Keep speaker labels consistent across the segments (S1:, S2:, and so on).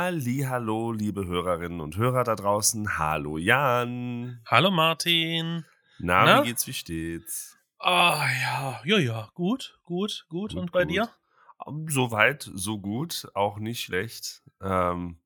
S1: Hallo, liebe Hörerinnen und Hörer da draußen. Hallo Jan.
S2: Hallo Martin.
S1: Na,
S2: Na?
S1: wie geht's, wie steht's?
S2: Ah ja, ja, ja, gut, gut, gut.
S1: Gut,
S2: Und bei
S1: gut.
S2: dir?
S1: Ähm, Soweit, so gut, auch nicht schlecht. Ähm,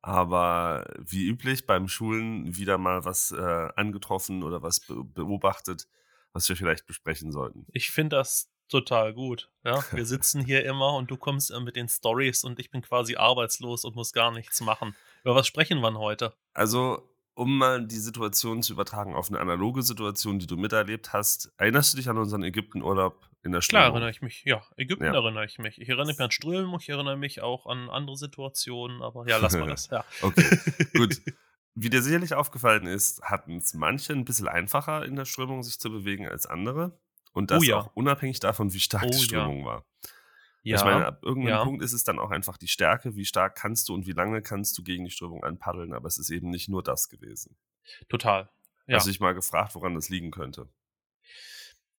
S1: aber wie üblich beim Schulen wieder mal was äh, angetroffen oder was be beobachtet, was wir vielleicht besprechen sollten.
S2: Ich finde das total gut. Ja, wir sitzen hier immer und du kommst äh, mit den Stories und ich bin quasi arbeitslos und muss gar nichts machen. Über was sprechen wir heute?
S1: Also, um mal die Situation zu übertragen auf eine analoge Situation, die du miterlebt hast, erinnerst du dich an unseren Ägyptenurlaub in der
S2: Klar
S1: Strömung?
S2: erinnere ich mich. Ja, Ägypten
S1: Ja.
S2: erinnere ich mich. Ich erinnere mich an Strömung, ich erinnere mich auch an andere Situationen, aber ja, lass mal das. Ja.
S1: Okay, gut. Wie dir sicherlich aufgefallen ist, hatten es manche ein bisschen einfacher in der Strömung sich zu bewegen als andere. Und das
S2: Oh ja.
S1: auch unabhängig davon, wie stark
S2: Oh
S1: die
S2: ja.
S1: Strömung war.
S2: Ja,
S1: Ich meine, ab irgendeinem
S2: ja.
S1: Punkt ist es dann auch einfach die Stärke, wie stark kannst du und wie lange kannst du gegen die Strömung anpaddeln, aber es ist eben nicht nur das gewesen.
S2: total. Ja.
S1: Hast du dich mal gefragt, woran das liegen könnte?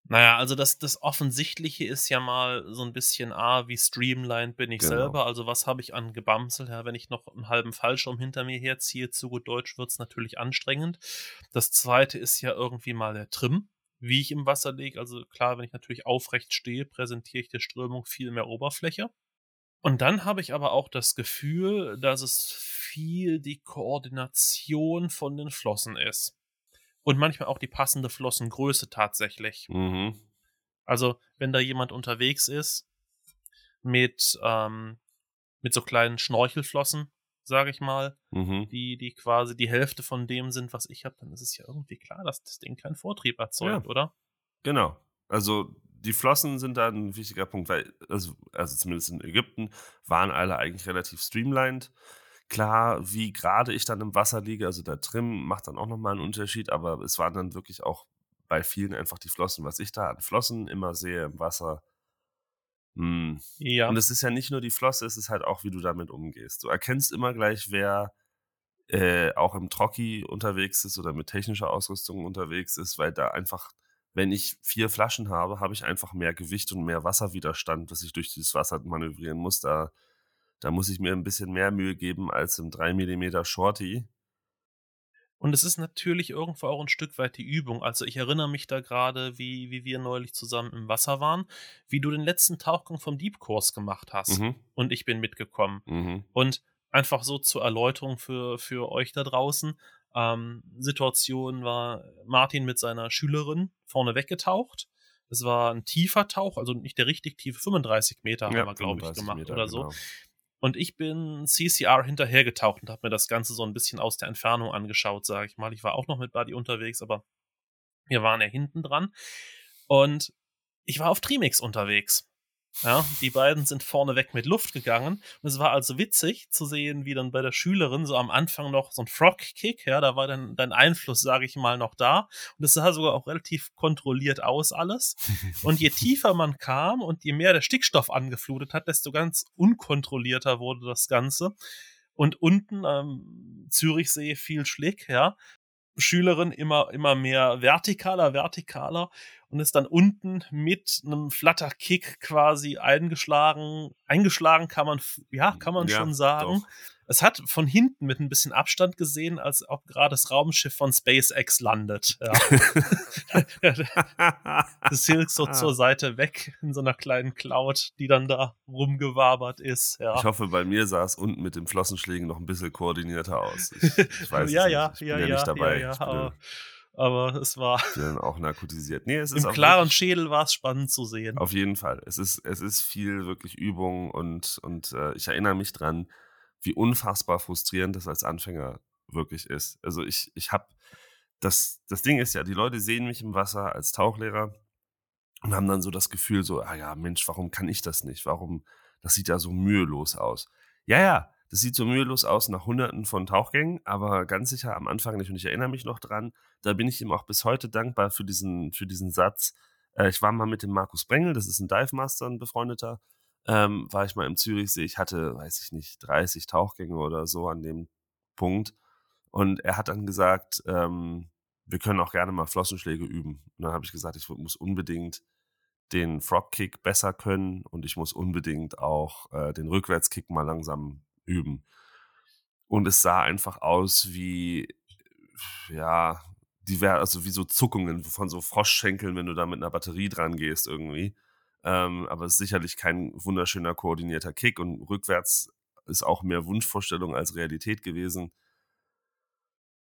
S2: Naja, also das, das Offensichtliche ist ja mal so ein bisschen, ah, wie streamlined bin ich
S1: Genau.
S2: selber, also was habe ich an Gebamsel, ja, wenn ich noch einen halben Fallschirm hinter mir herziehe, zu gut Deutsch wird's natürlich anstrengend. Das zweite ist ja irgendwie mal der Trim, wie ich im Wasser liege, also klar, wenn ich natürlich aufrecht stehe, präsentiere ich der Strömung viel mehr Oberfläche. Und dann habe ich aber auch das Gefühl, dass es viel die Koordination von den Flossen ist. Und manchmal auch die passende Flossengröße tatsächlich.
S1: Mhm.
S2: Also, wenn da jemand unterwegs ist mit, ähm, mit so kleinen Schnorchelflossen, sage ich mal,
S1: Mhm.
S2: die, die quasi die Hälfte von dem sind, was ich habe, dann ist es ja irgendwie klar, dass das Ding keinen Vortrieb erzeugt,
S1: Ja.
S2: oder?
S1: Genau. Also die Flossen sind da ein wichtiger Punkt, weil, also, also zumindest in Ägypten, waren alle eigentlich relativ streamlined. Klar, wie gerade ich dann im Wasser liege, also der Trim macht dann auch nochmal einen Unterschied, aber es waren dann wirklich auch bei vielen einfach die Flossen, was ich da an Flossen immer sehe im Wasser. Hm.
S2: Ja.
S1: Und es ist ja nicht nur die Flosse, es ist halt auch, wie du damit umgehst. Du erkennst immer gleich, wer äh, auch im Trocki unterwegs ist oder mit technischer Ausrüstung unterwegs ist, weil da einfach, wenn ich vier Flaschen habe, habe ich einfach mehr Gewicht und mehr Wasserwiderstand, dass ich durch dieses Wasser manövrieren muss. Da, da muss ich mir ein bisschen mehr Mühe geben als im 3 mm Shorty.
S2: Und es ist natürlich irgendwo auch ein Stück weit die Übung. Also ich erinnere mich da gerade, wie, wie wir neulich zusammen im Wasser waren, wie du den letzten Tauchgang vom Deep-Kurs gemacht hast.
S1: Mhm,
S2: Und ich bin mitgekommen.
S1: mhm,
S2: Und einfach so zur Erläuterung für, für euch da draußen. Ähm, Situation war Martin mit seiner Schülerin vorne weggetaucht. Es war ein tiefer Tauch, also nicht der richtig tiefe, 35 Meter haben wir, glaube ich,
S1: 35
S2: gemacht
S1: Meter,
S2: oder so.
S1: genau.
S2: Und ich bin CCR hinterhergetaucht und habe mir das Ganze so ein bisschen aus der Entfernung angeschaut, sage ich mal. Ich war auch noch mit Buddy unterwegs, aber wir waren ja hinten dran. Und ich war auf Trimix unterwegs. Ja, die beiden sind vorneweg mit Luft gegangen. Und es war also witzig zu sehen, wie dann bei der Schülerin so am Anfang noch so ein Frog-Kick, ja, da war dann dein Einfluss, sage ich mal, noch da. Und es sah sogar auch relativ kontrolliert aus alles. Und je tiefer man kam und je mehr der Stickstoff angeflutet hat, desto ganz unkontrollierter wurde das Ganze. Und unten am Zürichsee viel Schlick, ja. Schülerin immer, immer mehr vertikaler, vertikaler und ist dann unten mit einem Flatterkick quasi eingeschlagen. Eingeschlagen kann man, ja, kann man
S1: Ja,
S2: schon sagen.
S1: doch.
S2: Es hat von hinten mit ein bisschen Abstand gesehen, als ob gerade das Raumschiff von SpaceX landet. Ja. Das hilft so zur Seite weg in so einer kleinen Cloud, die dann da rumgewabert ist. Ja.
S1: Ich hoffe, bei mir sah es unten mit den Flossenschlägen noch ein bisschen koordinierter aus. Ich, ich weiß
S2: ja, ja,
S1: nicht. Ich bin
S2: ja,
S1: ja,
S2: ja,
S1: nicht dabei.
S2: ja, ja, aber, es war
S1: dann auch narkotisiert. Nee, es ist
S2: im klaren
S1: wirklich-
S2: Schädel war es spannend zu sehen.
S1: Auf jeden Fall. Es ist, es ist viel wirklich Übung und, und äh, ich erinnere mich dran, wie unfassbar frustrierend das als Anfänger wirklich ist. Also ich, ich habe, das, das Ding ist ja, die Leute sehen mich im Wasser als Tauchlehrer und haben dann so das Gefühl so, ah ja, Mensch, warum kann ich das nicht? Warum, das sieht ja so mühelos aus. Ja, ja, das sieht so mühelos aus nach hunderten von Tauchgängen, aber ganz sicher am Anfang nicht und ich erinnere mich noch dran, da bin ich ihm auch bis heute dankbar für diesen, für diesen Satz, äh, ich war mal mit dem Markus Brengel, das ist ein Dive Master, ein befreundeter, ähm, war ich mal im Zürichsee. Ich hatte, weiß ich nicht, 30 Tauchgänge oder so an dem Punkt. Und er hat dann gesagt, ähm, wir können auch gerne mal Flossenschläge üben. Und dann habe ich gesagt, ich muss unbedingt den Frog-Kick besser können und ich muss unbedingt auch äh, den Rückwärtskick mal langsam üben. Und es sah einfach aus wie, ja, die wär, also wie so Zuckungen von so Froschschenkeln, wenn du da mit einer Batterie dran gehst irgendwie. Ähm, aber es ist sicherlich kein wunderschöner koordinierter Kick und rückwärts ist auch mehr Wunschvorstellung als Realität gewesen.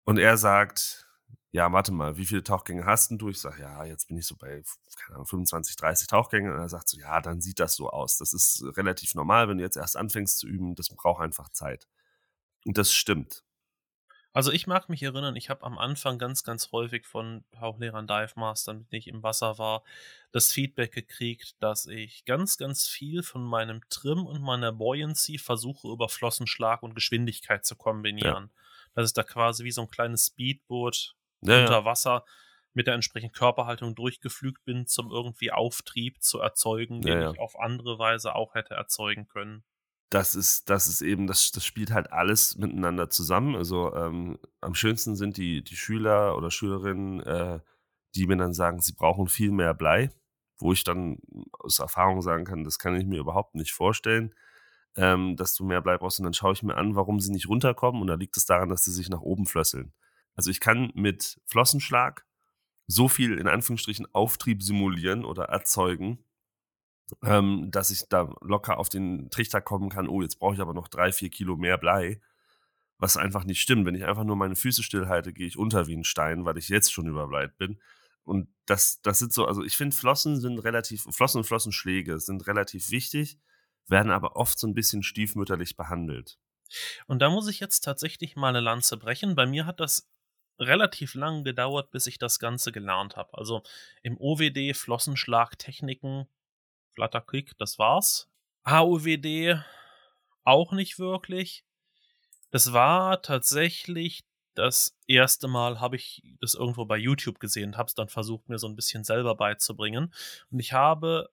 S1: Und er sagt, ja, warte mal, wie viele Tauchgänge hast denn du? Ich sage, ja, jetzt bin ich so bei, keine Ahnung, 25, 30 Tauchgänge. Und er sagt so, ja, dann sieht das so aus. Das ist relativ normal, wenn du jetzt erst anfängst zu üben. Das braucht einfach Zeit. Und das stimmt.
S2: Also ich mag mich erinnern, ich habe am Anfang ganz, ganz häufig von Tauchlehrern, Dive Mastern, mit denen ich im Wasser war, das Feedback gekriegt, dass ich ganz, ganz viel von meinem Trim und meiner Buoyancy versuche über Flossenschlag und Geschwindigkeit zu kombinieren. Ja. Dass ich da quasi wie so ein kleines Speedboot ja, unter ja. Wasser mit der entsprechenden Körperhaltung durchgeflügt bin, zum irgendwie Auftrieb zu erzeugen, den ich auf andere Weise auch hätte erzeugen können
S1: das ist, das ist eben, das, das spielt halt alles miteinander zusammen. Also ähm, am schönsten sind die, die Schüler oder Schülerinnen, äh, die mir dann sagen, sie brauchen viel mehr Blei, wo ich dann aus Erfahrung sagen kann, das kann ich mir überhaupt nicht vorstellen, ähm, dass du mehr Blei brauchst. Und dann schaue ich mir an, warum sie nicht runterkommen. Und da liegt es daran, dass sie sich nach oben flösseln. Also ich kann mit Flossenschlag so viel in Anführungsstrichen Auftrieb simulieren oder erzeugen, ähm, dass ich da locker auf den Trichter kommen kann, oh, jetzt brauche ich aber noch drei, vier Kilo mehr Blei. Was einfach nicht stimmt. Wenn ich einfach nur meine Füße stillhalte, gehe ich unter wie ein Stein, weil ich jetzt schon überbleit bin. Und das, das sind so, also ich finde, Flossen sind relativ, Flossen und Flossenschläge sind relativ wichtig, werden aber oft so ein bisschen stiefmütterlich behandelt.
S2: Und da muss ich jetzt tatsächlich mal eine Lanze brechen. Bei mir hat das relativ lang gedauert, bis ich das Ganze gelernt habe. Also im OWD Flossenschlagtechniken Flutterkick, das war's. HUWD auch nicht wirklich. Das war tatsächlich das erste Mal, habe ich das irgendwo bei YouTube gesehen und habe es dann versucht, mir so ein bisschen selber beizubringen. Und ich habe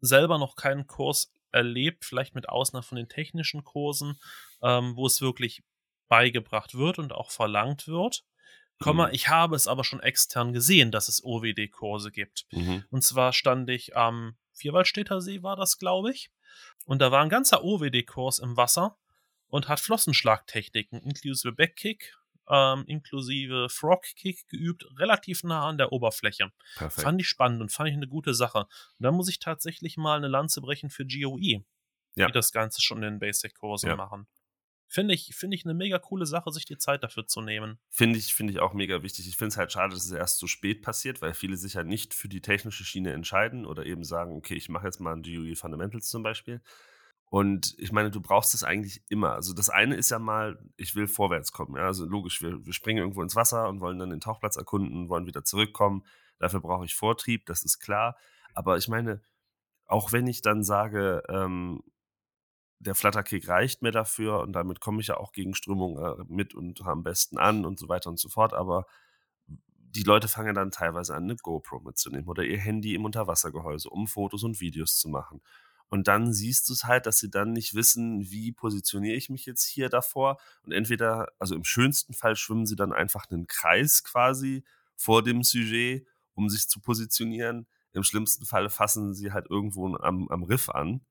S2: selber noch keinen Kurs erlebt, vielleicht mit Ausnahme von den technischen Kursen, ähm, wo es wirklich beigebracht wird und auch verlangt wird. Komma, mhm. ich habe es aber schon extern gesehen, dass es OWD-Kurse gibt. Mhm. Und zwar stand ich am Vierwaldstädter See war das, glaube ich. Und da war ein ganzer OWD-Kurs im Wasser und hat Flossenschlagtechniken inklusive Backkick, ähm, inklusive Frogkick geübt, relativ nah an der Oberfläche. Perfekt. Fand ich spannend und fand ich eine gute Sache. Und da muss ich tatsächlich mal eine Lanze brechen für GOE, ja. die das Ganze schon in den Basic-Kursen ja. machen. Finde ich, finde ich eine mega coole Sache, sich die Zeit dafür zu nehmen.
S1: Finde ich, finde ich auch mega wichtig. Ich finde es halt schade, dass es erst so spät passiert, weil viele sich ja nicht für die technische Schiene entscheiden oder eben sagen, okay, ich mache jetzt mal ein GUI Fundamentals zum Beispiel. Und ich meine, du brauchst es eigentlich immer. Also das eine ist ja mal, ich will vorwärts kommen. Ja? Also logisch, wir, wir springen irgendwo ins Wasser und wollen dann den Tauchplatz erkunden, wollen wieder zurückkommen. Dafür brauche ich Vortrieb, das ist klar. Aber ich meine, auch wenn ich dann sage, ähm, der Flutterkick reicht mir dafür und damit komme ich ja auch gegen Strömung äh, mit und am besten an und so weiter und so fort. Aber die Leute fangen dann teilweise an, eine GoPro mitzunehmen oder ihr Handy im Unterwassergehäuse, um Fotos und Videos zu machen. Und dann siehst du es halt, dass sie dann nicht wissen, wie positioniere ich mich jetzt hier davor. Und entweder, also im schönsten Fall schwimmen sie dann einfach einen Kreis quasi vor dem Sujet, um sich zu positionieren. Im schlimmsten Fall fassen sie halt irgendwo am, am Riff an.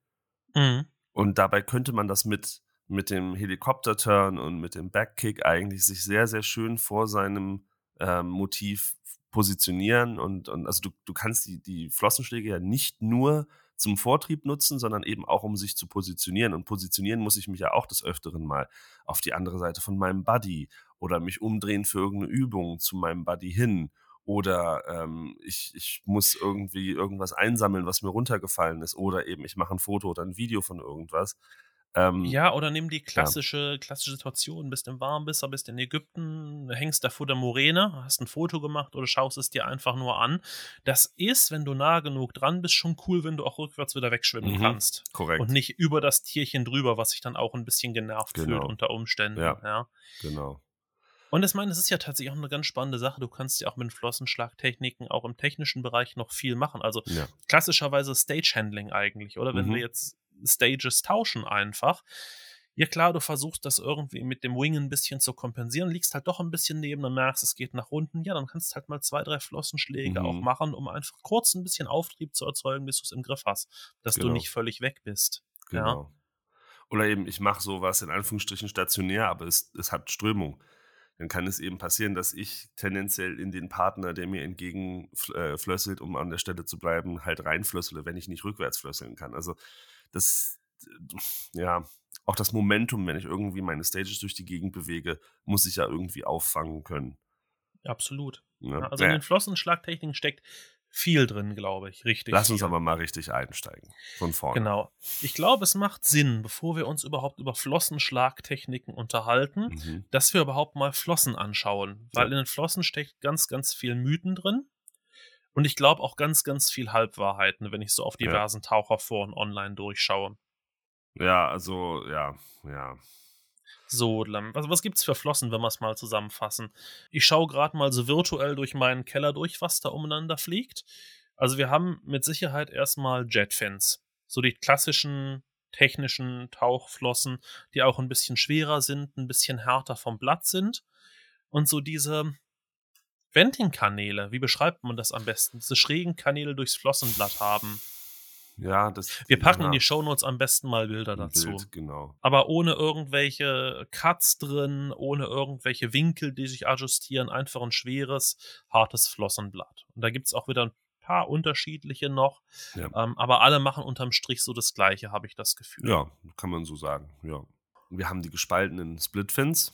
S1: Mhm. Und dabei könnte man das mit, mit dem Helikopter-Turn und mit dem Backkick eigentlich sich sehr, sehr schön vor seinem ähm, Motiv positionieren. Und, und also du, du kannst die, die Flossenschläge ja nicht nur zum Vortrieb nutzen, sondern eben auch, um sich zu positionieren. Und positionieren muss ich mich ja auch des Öfteren mal auf die andere Seite von meinem Buddy oder mich umdrehen für irgendeine Übung zu meinem Buddy hin oder ähm, ich, ich muss irgendwie irgendwas einsammeln, was mir runtergefallen ist oder eben ich mache ein Foto oder ein Video von irgendwas.
S2: Ähm, ja, oder nimm die klassische, ja. klassische Situation, bist im Warmbisser, bist in Ägypten, hängst da vor der Moräne, hast ein Foto gemacht oder schaust es dir einfach nur an. Das ist, wenn du nah genug dran bist, schon cool, wenn du auch rückwärts wieder wegschwimmen mhm, kannst.
S1: Korrekt.
S2: Und nicht über das Tierchen drüber, was sich dann auch ein bisschen genervt genau. fühlt unter Umständen. Ja, ja.
S1: genau.
S2: Und ich meine, es ist ja tatsächlich auch eine ganz spannende Sache. Du kannst ja auch mit Flossenschlagtechniken auch im technischen Bereich noch viel machen. Also ja. klassischerweise Stage-Handling eigentlich, oder? Wenn mhm. wir jetzt Stages tauschen einfach. Ja klar, du versuchst das irgendwie mit dem Wing ein bisschen zu kompensieren, liegst halt doch ein bisschen neben, dann merkst, es geht nach unten. Ja, dann kannst du halt mal zwei, drei Flossenschläge mhm. auch machen, um einfach kurz ein bisschen Auftrieb zu erzeugen, bis du es im Griff hast, dass genau. du nicht völlig weg bist. Genau. Ja?
S1: Oder eben, ich mache sowas in Anführungsstrichen stationär, aber es, es hat Strömung. Dann kann es eben passieren, dass ich tendenziell in den Partner, der mir entgegenflösselt, äh, um an der Stelle zu bleiben, halt reinflössele, wenn ich nicht rückwärts flösseln kann. Also das, ja, auch das Momentum, wenn ich irgendwie meine Stages durch die Gegend bewege, muss ich ja irgendwie auffangen können.
S2: Absolut. Ja. also in den Flossenschlagtechniken steckt viel drin, glaube ich. Richtig.
S1: Lass
S2: viel.
S1: uns aber mal richtig einsteigen. Von vorne.
S2: Genau. Ich glaube, es macht Sinn, bevor wir uns überhaupt über Flossenschlagtechniken unterhalten, mhm. dass wir überhaupt mal Flossen anschauen. Weil ja. in den Flossen steckt ganz, ganz viel Mythen drin. Und ich glaube auch ganz, ganz viel Halbwahrheiten, wenn ich so auf diversen ja. Taucherforen online durchschaue.
S1: Ja, also, ja, ja.
S2: So, was, was gibt's für Flossen, wenn wir es mal zusammenfassen? Ich schaue gerade mal so virtuell durch meinen Keller durch, was da umeinander fliegt. Also wir haben mit Sicherheit erstmal Jetfins. So die klassischen technischen Tauchflossen, die auch ein bisschen schwerer sind, ein bisschen härter vom Blatt sind. Und so diese Venting-Kanäle, wie beschreibt man das am besten? Diese schrägen Kanäle durchs Flossenblatt haben.
S1: Ja, das.
S2: Wir packen ja. in die Shownotes am besten mal Bilder dazu.
S1: Bild, genau.
S2: Aber ohne irgendwelche Cuts drin, ohne irgendwelche Winkel, die sich adjustieren, einfach ein schweres, hartes Flossenblatt. Und da gibt es auch wieder ein paar unterschiedliche noch. Ja. Ähm, aber alle machen unterm Strich so das Gleiche, habe ich das Gefühl.
S1: Ja, kann man so sagen, ja. Wir haben die gespaltenen Splitfins.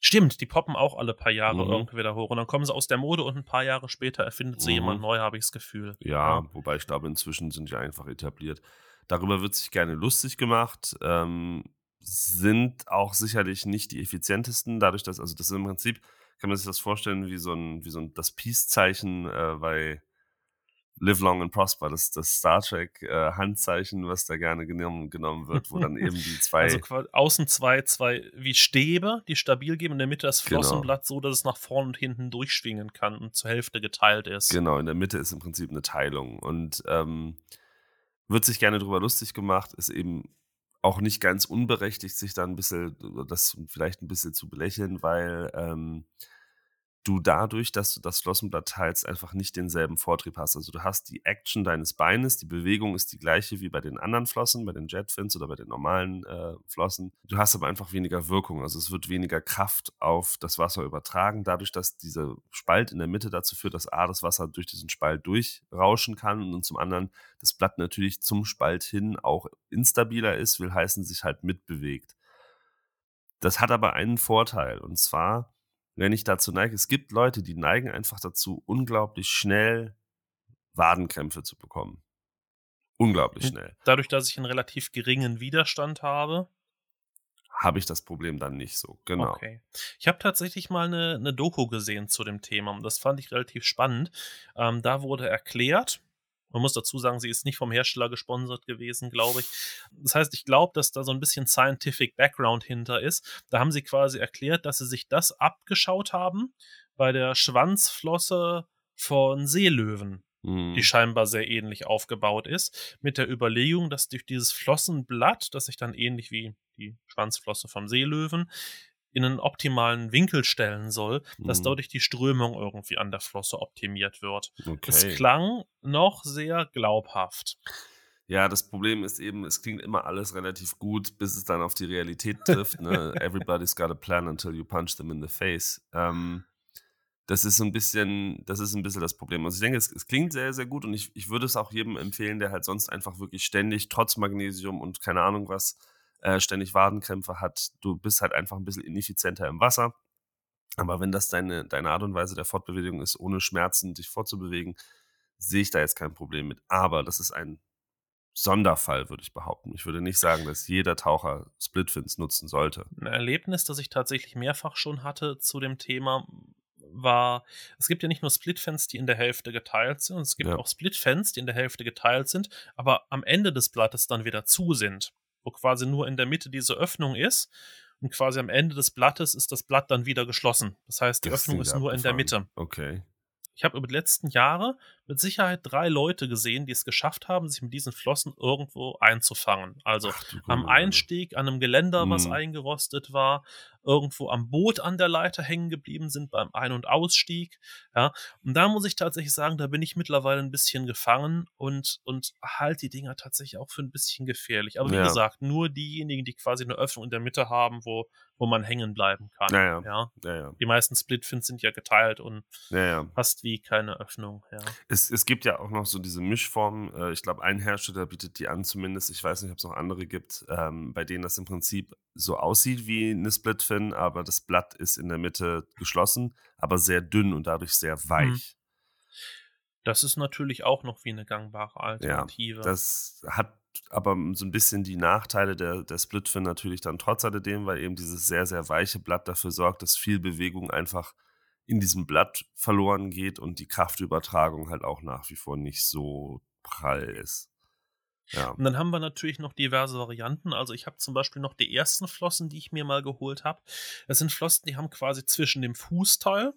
S2: Stimmt, die poppen auch alle paar Jahre mhm. irgendwie wieder hoch. Und dann kommen sie aus der Mode und ein paar Jahre später erfindet sie mhm. jemand neu, habe ich das Gefühl.
S1: Ja, ja, wobei ich glaube, inzwischen sind die einfach etabliert. Darüber wird sich gerne lustig gemacht. Ähm, sind auch sicherlich nicht die effizientesten, dadurch, dass, also das ist im Prinzip, kann man sich das vorstellen, wie so ein, wie so ein das Peace-Zeichen äh, bei Live Long and Prosper, das, das Star Trek äh, Handzeichen, was da gerne genommen, genommen wird, wo dann eben die zwei. Also
S2: außen zwei, zwei wie Stäbe, die stabil geben, in der Mitte das. Flossenblatt genau. so, dass es nach vorne und hinten durchschwingen kann und zur Hälfte geteilt ist.
S1: Genau, in der Mitte ist im Prinzip eine Teilung und ähm, wird sich gerne drüber lustig gemacht, ist eben auch nicht ganz unberechtigt, sich da ein bisschen, das vielleicht ein bisschen zu belächeln, weil ähm, du dadurch, dass du das Flossenblatt teilst, einfach nicht denselben Vortrieb hast. Also du hast die Action deines Beines, die Bewegung ist die gleiche wie bei den anderen Flossen, bei den Jetfins oder bei den normalen äh, Flossen. Du hast aber einfach weniger Wirkung. Also es wird weniger Kraft auf das Wasser übertragen, dadurch, dass dieser Spalt in der Mitte dazu führt, dass A, das Wasser durch diesen Spalt durchrauschen kann und zum anderen das Blatt natürlich zum Spalt hin auch instabiler ist, will heißen, sich halt mitbewegt. Das hat aber einen Vorteil und zwar, wenn ich dazu neige, es gibt Leute, die neigen einfach dazu, unglaublich schnell Wadenkrämpfe zu bekommen. Unglaublich schnell.
S2: Dadurch, dass ich einen relativ geringen Widerstand habe,
S1: habe ich das Problem dann nicht so. Genau.
S2: Okay. Ich habe tatsächlich mal eine, eine, Doku gesehen zu dem Thema und das fand ich relativ spannend. Ähm, da wurde erklärt, man muss dazu sagen, sie ist nicht vom Hersteller gesponsert gewesen, glaube ich. Das heißt, ich glaube, dass da so ein bisschen Scientific Background hinter ist. Da haben sie quasi erklärt, dass sie sich das abgeschaut haben bei der Schwanzflosse von Seelöwen, mhm. die scheinbar sehr ähnlich aufgebaut ist, mit der Überlegung, dass durch dieses Flossenblatt, das sich dann ähnlich wie die Schwanzflosse vom Seelöwen in einen optimalen Winkel stellen soll, dass mhm. dadurch die Strömung irgendwie an der Flosse optimiert wird. Okay. Es klang noch sehr glaubhaft.
S1: Ja, das Problem ist eben, es klingt immer alles relativ gut, bis es dann auf die Realität trifft. Ne? Everybody's got a plan until you punch them in the face. Ähm, das ist so ein bisschen, das ist ein bisschen das Problem. Also ich denke, es, es, klingt sehr, sehr gut und ich, ich würde es auch jedem empfehlen, der halt sonst einfach wirklich ständig, trotz Magnesium und keine Ahnung was, äh, ständig Wadenkrämpfe hat. Du bist halt einfach ein bisschen ineffizienter im Wasser. Aber wenn das deine, deine Art und Weise der Fortbewegung ist, ohne Schmerzen dich fortzubewegen, sehe ich da jetzt kein Problem mit. Aber das ist ein Sonderfall, würde ich behaupten. Ich würde nicht sagen, dass jeder Taucher Splitfins nutzen sollte.
S2: Ein Erlebnis, das ich tatsächlich mehrfach schon hatte zu dem Thema, war, es gibt ja nicht nur Splitfans, die in der Hälfte geteilt sind, es gibt ja. auch Splitfans, die in der Hälfte geteilt sind, aber am Ende des Blattes dann wieder zu sind wo quasi nur in der Mitte diese Öffnung ist. Und quasi am Ende des Blattes ist das Blatt dann wieder geschlossen. Das heißt, die das Öffnung ist nur in der Mitte.
S1: Okay.
S2: Ich habe über die letzten Jahre mit Sicherheit drei Leute gesehen, die es geschafft haben, sich mit diesen Flossen irgendwo einzufangen. Also am Einstieg an einem Geländer, was mhm. eingerostet war, irgendwo am Boot an der Leiter hängen geblieben sind beim Ein- und Ausstieg. Ja, und da muss ich tatsächlich sagen, da bin ich mittlerweile ein bisschen gefangen und, und halte die Dinger tatsächlich auch für ein bisschen gefährlich. Aber wie ja. gesagt, nur diejenigen, die quasi eine Öffnung in der Mitte haben, wo, wo man hängen bleiben kann.
S1: Ja,
S2: ja.
S1: ja.
S2: Die meisten Splitfins sind ja geteilt und fast wie keine Öffnung. Ja.
S1: Es, es gibt ja auch noch so diese Mischformen. Äh, ich glaube, ein Hersteller bietet die an, zumindest. Ich weiß nicht, ob es noch andere gibt, ähm, bei denen das im Prinzip so aussieht wie eine Splitfin, aber das Blatt ist in der Mitte geschlossen, aber sehr dünn und dadurch sehr mhm. weich.
S2: Das ist natürlich auch noch wie eine gangbare Alternative.
S1: Ja, das hat aber so ein bisschen die Nachteile der, der Splitfin natürlich dann trotz alledem, weil eben dieses sehr, sehr weiche Blatt dafür sorgt, dass viel Bewegung einfach in diesem Blatt verloren geht und die Kraftübertragung halt auch nach wie vor nicht so prall ist. Ja.
S2: Und dann haben wir natürlich noch diverse Varianten. Also ich habe zum Beispiel noch die ersten Flossen, die ich mir mal geholt habe. Das sind Flossen, die haben quasi zwischen dem Fußteil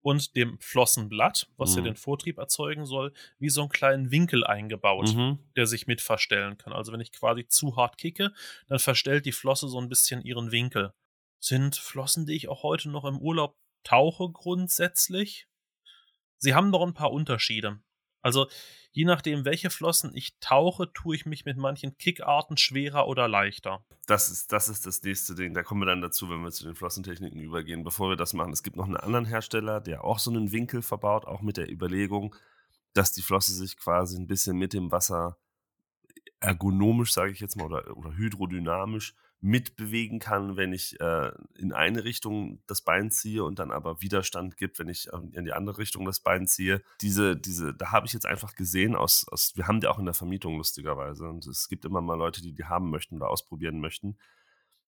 S2: und dem Flossenblatt, was mhm. ja den Vortrieb erzeugen soll, wie so einen kleinen Winkel eingebaut, mhm. der sich mit verstellen kann. Also wenn ich quasi zu hart kicke, dann verstellt die Flosse so ein bisschen ihren Winkel. Sind Flossen, die ich auch heute noch im Urlaub tauche grundsätzlich. Sie haben noch ein paar Unterschiede. Also je nachdem, welche Flossen ich tauche, tue ich mich mit manchen Kickarten schwerer oder leichter.
S1: Das ist, das ist das nächste Ding. Da kommen wir dann dazu, wenn wir zu den Flossentechniken übergehen. Bevor wir das machen, es gibt noch einen anderen Hersteller, der auch so einen Winkel verbaut, auch mit der Überlegung, dass die Flosse sich quasi ein bisschen mit dem Wasser ergonomisch, sage ich jetzt mal, oder, oder hydrodynamisch mitbewegen kann, wenn ich äh, in eine Richtung das Bein ziehe und dann aber Widerstand gibt, wenn ich in die andere Richtung das Bein ziehe. Diese, diese, da habe ich jetzt einfach gesehen aus, aus, wir haben die auch in der Vermietung lustigerweise und es gibt immer mal Leute, die die haben möchten oder ausprobieren möchten.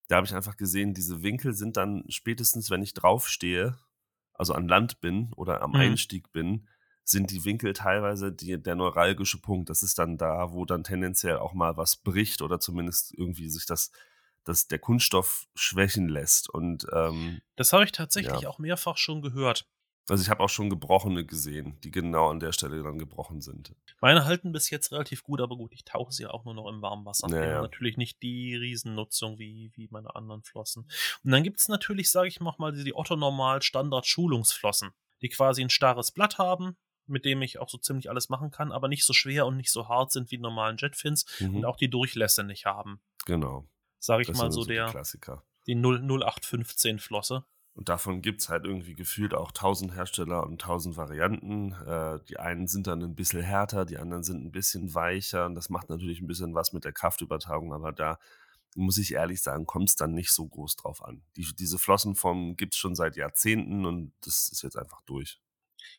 S1: Da habe ich einfach gesehen, diese Winkel sind dann spätestens, wenn ich draufstehe, also an Land bin oder am mhm. Einstieg bin, sind die Winkel teilweise die, der neuralgische Punkt. Das ist dann da, wo dann tendenziell auch mal was bricht oder zumindest irgendwie sich das dass der Kunststoff schwächen lässt. Und ähm,
S2: das habe ich tatsächlich ja. auch mehrfach schon gehört.
S1: Also ich habe auch schon gebrochene gesehen, die genau an der Stelle dann gebrochen sind.
S2: Meine halten bis jetzt relativ gut, aber gut, ich tauche sie auch nur noch im warmen Wasser. Ja, ja. Natürlich nicht die Riesennutzung wie, wie meine anderen Flossen. Und dann gibt es natürlich, sage ich mal, die Otto-Normal Standard-Schulungsflossen, die quasi ein starres Blatt haben, mit dem ich auch so ziemlich alles machen kann, aber nicht so schwer und nicht so hart sind wie die normalen Jetfins mhm. und auch die Durchlässe nicht haben.
S1: Genau
S2: sage ich das mal so, der
S1: Klassiker.
S2: Die 0815 Flosse.
S1: Und davon gibt es halt irgendwie gefühlt auch tausend Hersteller und tausend Varianten. Äh, die einen sind dann ein bisschen härter, die anderen sind ein bisschen weicher. Und das macht natürlich ein bisschen was mit der Kraftübertragung, aber da muss ich ehrlich sagen, kommt es dann nicht so groß drauf an. Die, diese Flossenform gibt es schon seit Jahrzehnten und das ist jetzt einfach durch.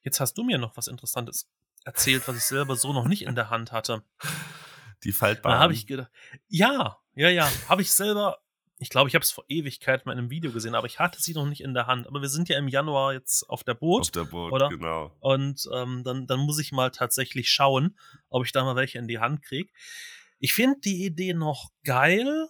S2: Jetzt hast du mir noch was Interessantes erzählt, was ich selber so noch nicht in der Hand hatte.
S1: Die Faltbahn. Da
S2: habe ich gedacht, ja, ja, ja, habe ich selber, ich glaube, ich habe es vor Ewigkeit mal in einem Video gesehen, aber ich hatte sie noch nicht in der Hand. Aber wir sind ja im Januar jetzt auf der Boot.
S1: Auf der Boot,
S2: oder?
S1: genau.
S2: Und ähm, dann, dann muss ich mal tatsächlich schauen, ob ich da mal welche in die Hand kriege. Ich finde die Idee noch geil,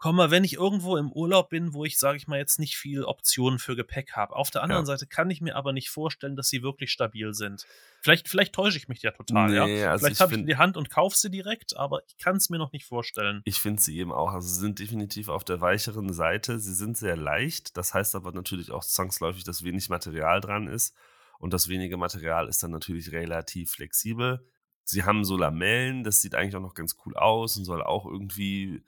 S2: komm mal, wenn ich irgendwo im Urlaub bin, wo ich, sage ich mal, jetzt nicht viel Optionen für Gepäck habe. Auf der anderen ja. Seite kann ich mir aber nicht vorstellen, dass sie wirklich stabil sind. Vielleicht, vielleicht täusche ich mich ja total, nee, ja. Also vielleicht habe ich in die Hand und kaufe sie direkt, aber ich kann es mir noch nicht vorstellen.
S1: Ich finde sie eben auch. Also sie sind definitiv auf der weicheren Seite. Sie sind sehr leicht. Das heißt aber natürlich auch zwangsläufig, dass wenig Material dran ist. Und das wenige Material ist dann natürlich relativ flexibel. Sie haben so Lamellen, das sieht eigentlich auch noch ganz cool aus und soll auch irgendwie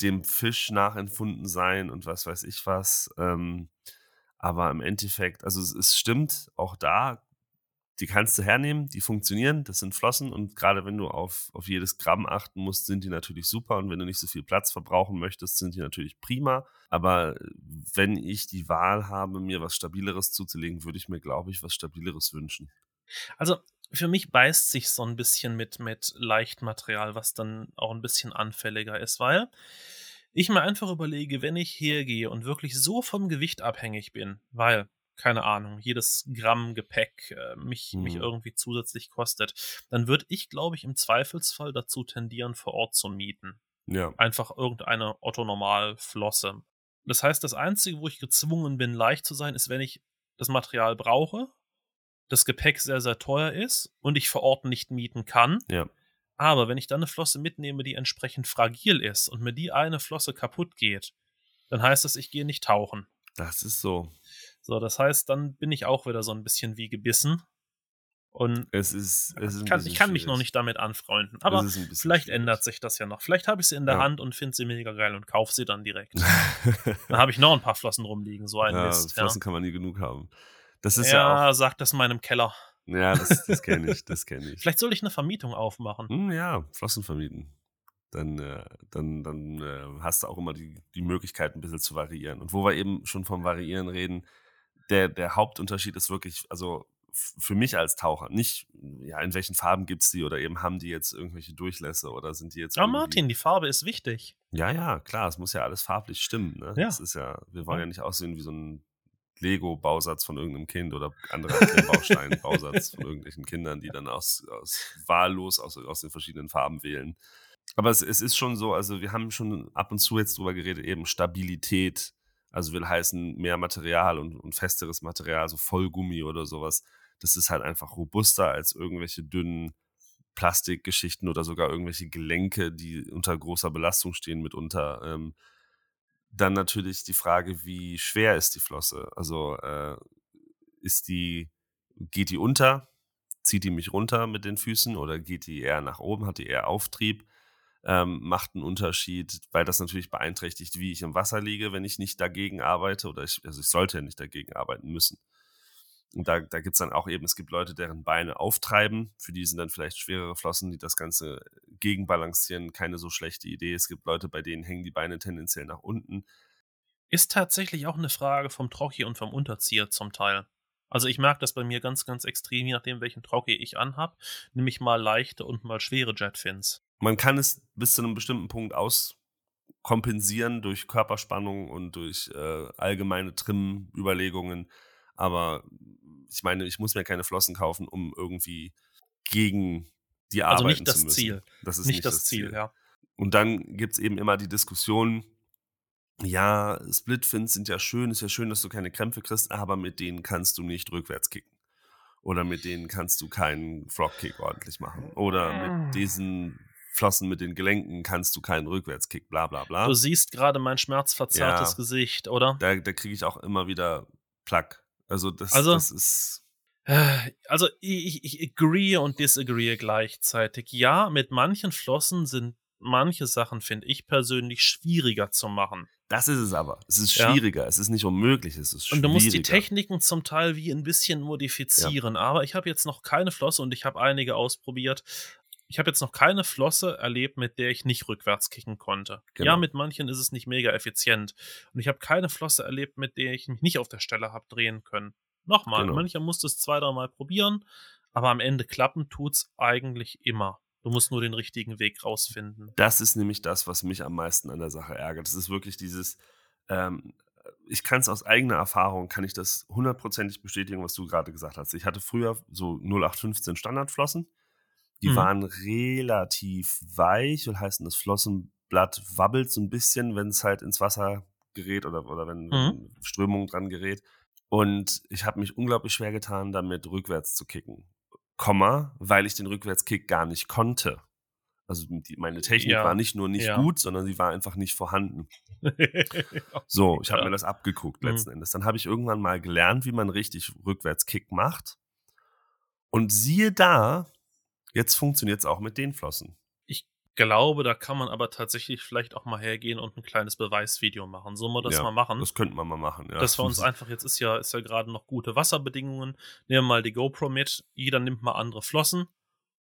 S1: dem Fisch nachempfunden sein und was weiß ich was. Ähm, aber im Endeffekt, also es, es, stimmt, auch da, die kannst du hernehmen, die funktionieren, das sind Flossen und gerade wenn du auf, auf jedes Gramm achten musst, sind die natürlich super und wenn du nicht so viel Platz verbrauchen möchtest, sind die natürlich prima. Aber wenn ich die Wahl habe, mir was Stabileres zuzulegen, würde ich mir, glaube ich, was Stabileres wünschen.
S2: Also für mich beißt sich so ein bisschen mit, mit Leichtmaterial, was dann auch ein bisschen anfälliger ist, weil ich mir einfach überlege, wenn ich hergehe und wirklich so vom Gewicht abhängig bin, weil, keine Ahnung, jedes Gramm Gepäck äh, mich, mhm. mich irgendwie zusätzlich kostet, dann würde ich, glaube ich, im Zweifelsfall dazu tendieren, vor Ort zu mieten.
S1: Ja.
S2: Einfach irgendeine Otto-Normal-Flosse. Das heißt, das Einzige, wo ich gezwungen bin, leicht zu sein, ist, wenn ich das Material brauche das Gepäck sehr, sehr teuer ist und ich vor Ort nicht mieten kann.
S1: Ja.
S2: Aber wenn ich dann eine Flosse mitnehme, die entsprechend fragil ist und mir die eine Flosse kaputt geht, dann heißt das, ich gehe nicht tauchen.
S1: Das ist so.
S2: So, das heißt, dann bin ich auch wieder so ein bisschen wie gebissen. Und
S1: Es ist, es ist
S2: kann, ich kann mich noch
S1: schwierig.
S2: nicht damit anfreunden. Aber vielleicht
S1: schwierig.
S2: ändert sich das ja noch. Vielleicht habe ich sie in der
S1: Ja.
S2: Hand und finde sie mega geil und kaufe sie dann direkt. dann habe ich noch ein paar Flossen rumliegen, so ein
S1: ja,
S2: Mist. Ja,
S1: Flossen kann man nie genug haben. Das ist ja,
S2: ja
S1: auch.
S2: sagt das in meinem Keller.
S1: Ja, das, das kenne ich, das kenne ich.
S2: Vielleicht soll ich eine Vermietung aufmachen.
S1: Hm, ja, Flossen vermieten. Dann, äh, dann, dann äh, hast du auch immer die, die Möglichkeit, ein bisschen zu variieren. Und wo wir eben schon vom Variieren reden, der, der Hauptunterschied ist wirklich, also für mich als Taucher, nicht, ja, in welchen Farben gibt's die oder eben haben die jetzt irgendwelche Durchlässe oder sind die jetzt.
S2: Ja, Martin, die Farbe ist wichtig.
S1: Ja, ja, klar, es muss ja alles farblich stimmen. Ne?
S2: Ja.
S1: Das ist ja, wir wollen
S2: ja
S1: nicht aussehen wie so ein Lego-Bausatz von irgendeinem Kind oder anderer Klemmbaustein-Bausatz von irgendwelchen Kindern, die dann aus, aus wahllos aus, aus den verschiedenen Farben wählen. Aber es, es ist schon so, also wir haben schon ab und zu jetzt drüber geredet, eben Stabilität, also will heißen mehr Material und, und festeres Material, so Vollgummi oder sowas. Das ist halt einfach robuster als irgendwelche dünnen Plastikgeschichten oder sogar irgendwelche Gelenke, die unter großer Belastung stehen mitunter. Ähm, dann natürlich die Frage, wie schwer ist die Flosse? Also äh, ist die, geht die unter? Zieht die mich runter mit den Füßen oder geht die eher nach oben? Hat die eher Auftrieb? Ähm, macht einen Unterschied, weil das natürlich beeinträchtigt, wie ich im Wasser liege, wenn ich nicht dagegen arbeite oder ich, also ich sollte ja nicht dagegen arbeiten müssen. Und da, da gibt es dann auch eben, es gibt Leute, deren Beine auftreiben, für die sind dann vielleicht schwerere Flossen, die das Ganze gegenbalancieren, keine so schlechte Idee. Es gibt Leute, bei denen hängen die Beine tendenziell nach unten.
S2: Ist tatsächlich auch eine Frage vom Trocki und vom Unterzieher zum Teil. Also ich merke das bei mir ganz, ganz extrem, je nachdem, welchen Trocki ich anhab, nämlich mal leichte und mal schwere Jetfins.
S1: Man kann es bis zu einem bestimmten Punkt auskompensieren durch Körperspannung und durch äh, allgemeine Trim-Überlegungen. Aber ich meine, ich muss mir keine Flossen kaufen, um irgendwie gegen die
S2: Also
S1: arbeiten
S2: nicht das
S1: zu müssen.
S2: Ziel.
S1: Das ist
S2: Nicht, das Ziel, ja.
S1: Und dann gibt es eben immer die Diskussion, ja, Splitfins sind ja schön, ist ja schön, dass du keine Krämpfe kriegst, aber mit denen kannst du nicht rückwärts kicken. Oder mit denen kannst du keinen Frogkick ordentlich machen. Oder mit diesen Flossen mit den Gelenken kannst du keinen Rückwärtskick, bla bla bla.
S2: Du siehst gerade mein schmerzverzerrtes
S1: Ja.
S2: Gesicht, oder?
S1: Da, da kriege ich auch immer wieder Plack. Also das,
S2: Also-
S1: das ist.
S2: Äh, Also ich, ich agree und disagree gleichzeitig. Ja, mit manchen Flossen sind manche Sachen, finde ich persönlich, schwieriger zu machen.
S1: Das ist es aber. Es ist
S2: Ja.
S1: schwieriger. Es ist nicht unmöglich. Es ist
S2: Und
S1: schwieriger.
S2: du musst die Techniken zum Teil wie ein bisschen modifizieren. Aber ich habe jetzt noch keine Flosse und ich habe einige ausprobiert. Ich habe jetzt noch keine Flosse erlebt, mit der ich nicht rückwärts kicken konnte.
S1: Genau.
S2: Ja, mit manchen ist es nicht mega effizient. Und ich habe keine Flosse erlebt, mit der ich mich nicht auf der Stelle habe drehen können. Nochmal,
S1: Genau.
S2: mancher musste es zwei, dreimal probieren, aber am Ende klappen tut's eigentlich immer. Du musst nur den richtigen Weg rausfinden.
S1: Das ist nämlich das, was mich am meisten an der Sache ärgert. Das ist wirklich dieses, ähm, ich kann es aus eigener Erfahrung, kann ich das hundertprozentig bestätigen, was du gerade gesagt hast. Ich hatte früher so 0815 Standardflossen. Die
S2: Mhm.
S1: waren relativ weich und heißen, das Flossenblatt wabbelt so ein bisschen, wenn es halt ins Wasser gerät oder, oder wenn,
S2: Mhm.
S1: wenn Strömung dran gerät. Und ich habe mich unglaublich schwer getan, damit rückwärts zu kicken. Komma, weil ich den Rückwärtskick gar nicht konnte. Also die, meine Technik
S2: Ja,
S1: war nicht nur nicht
S2: ja.
S1: gut, sondern sie war einfach nicht vorhanden. So, ich habe
S2: Ja.
S1: mir das abgeguckt
S2: Mhm.
S1: letzten Endes. Dann habe ich irgendwann mal gelernt, wie man richtig Rückwärtskick macht. Und siehe da, jetzt funktioniert es auch mit den Flossen.
S2: Ich glaube, da kann man aber tatsächlich vielleicht auch mal hergehen und ein kleines Beweisvideo machen. Sollen wir das
S1: Ja,
S2: mal machen?
S1: Das könnten wir mal machen. Ja.
S2: dass wir uns einfach, jetzt ist ja, ist ja gerade noch gute Wasserbedingungen, nehmen wir mal die GoPro mit, jeder nimmt mal andere Flossen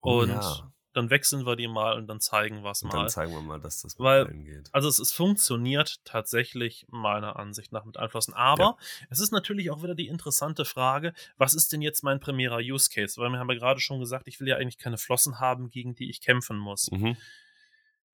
S1: Oh
S2: und
S1: ja.
S2: Dann wechseln wir die mal und dann zeigen wir es mal.
S1: dann zeigen wir mal, dass das mit
S2: Weil-
S1: geht.
S2: Also es, es funktioniert tatsächlich meiner Ansicht nach mit Einflossen. Aber es ist natürlich auch wieder die interessante Frage, was ist denn jetzt mein primärer Use Case? Weil wir haben ja gerade schon gesagt, ich will ja eigentlich keine Flossen haben, gegen die ich kämpfen muss.
S1: Mhm.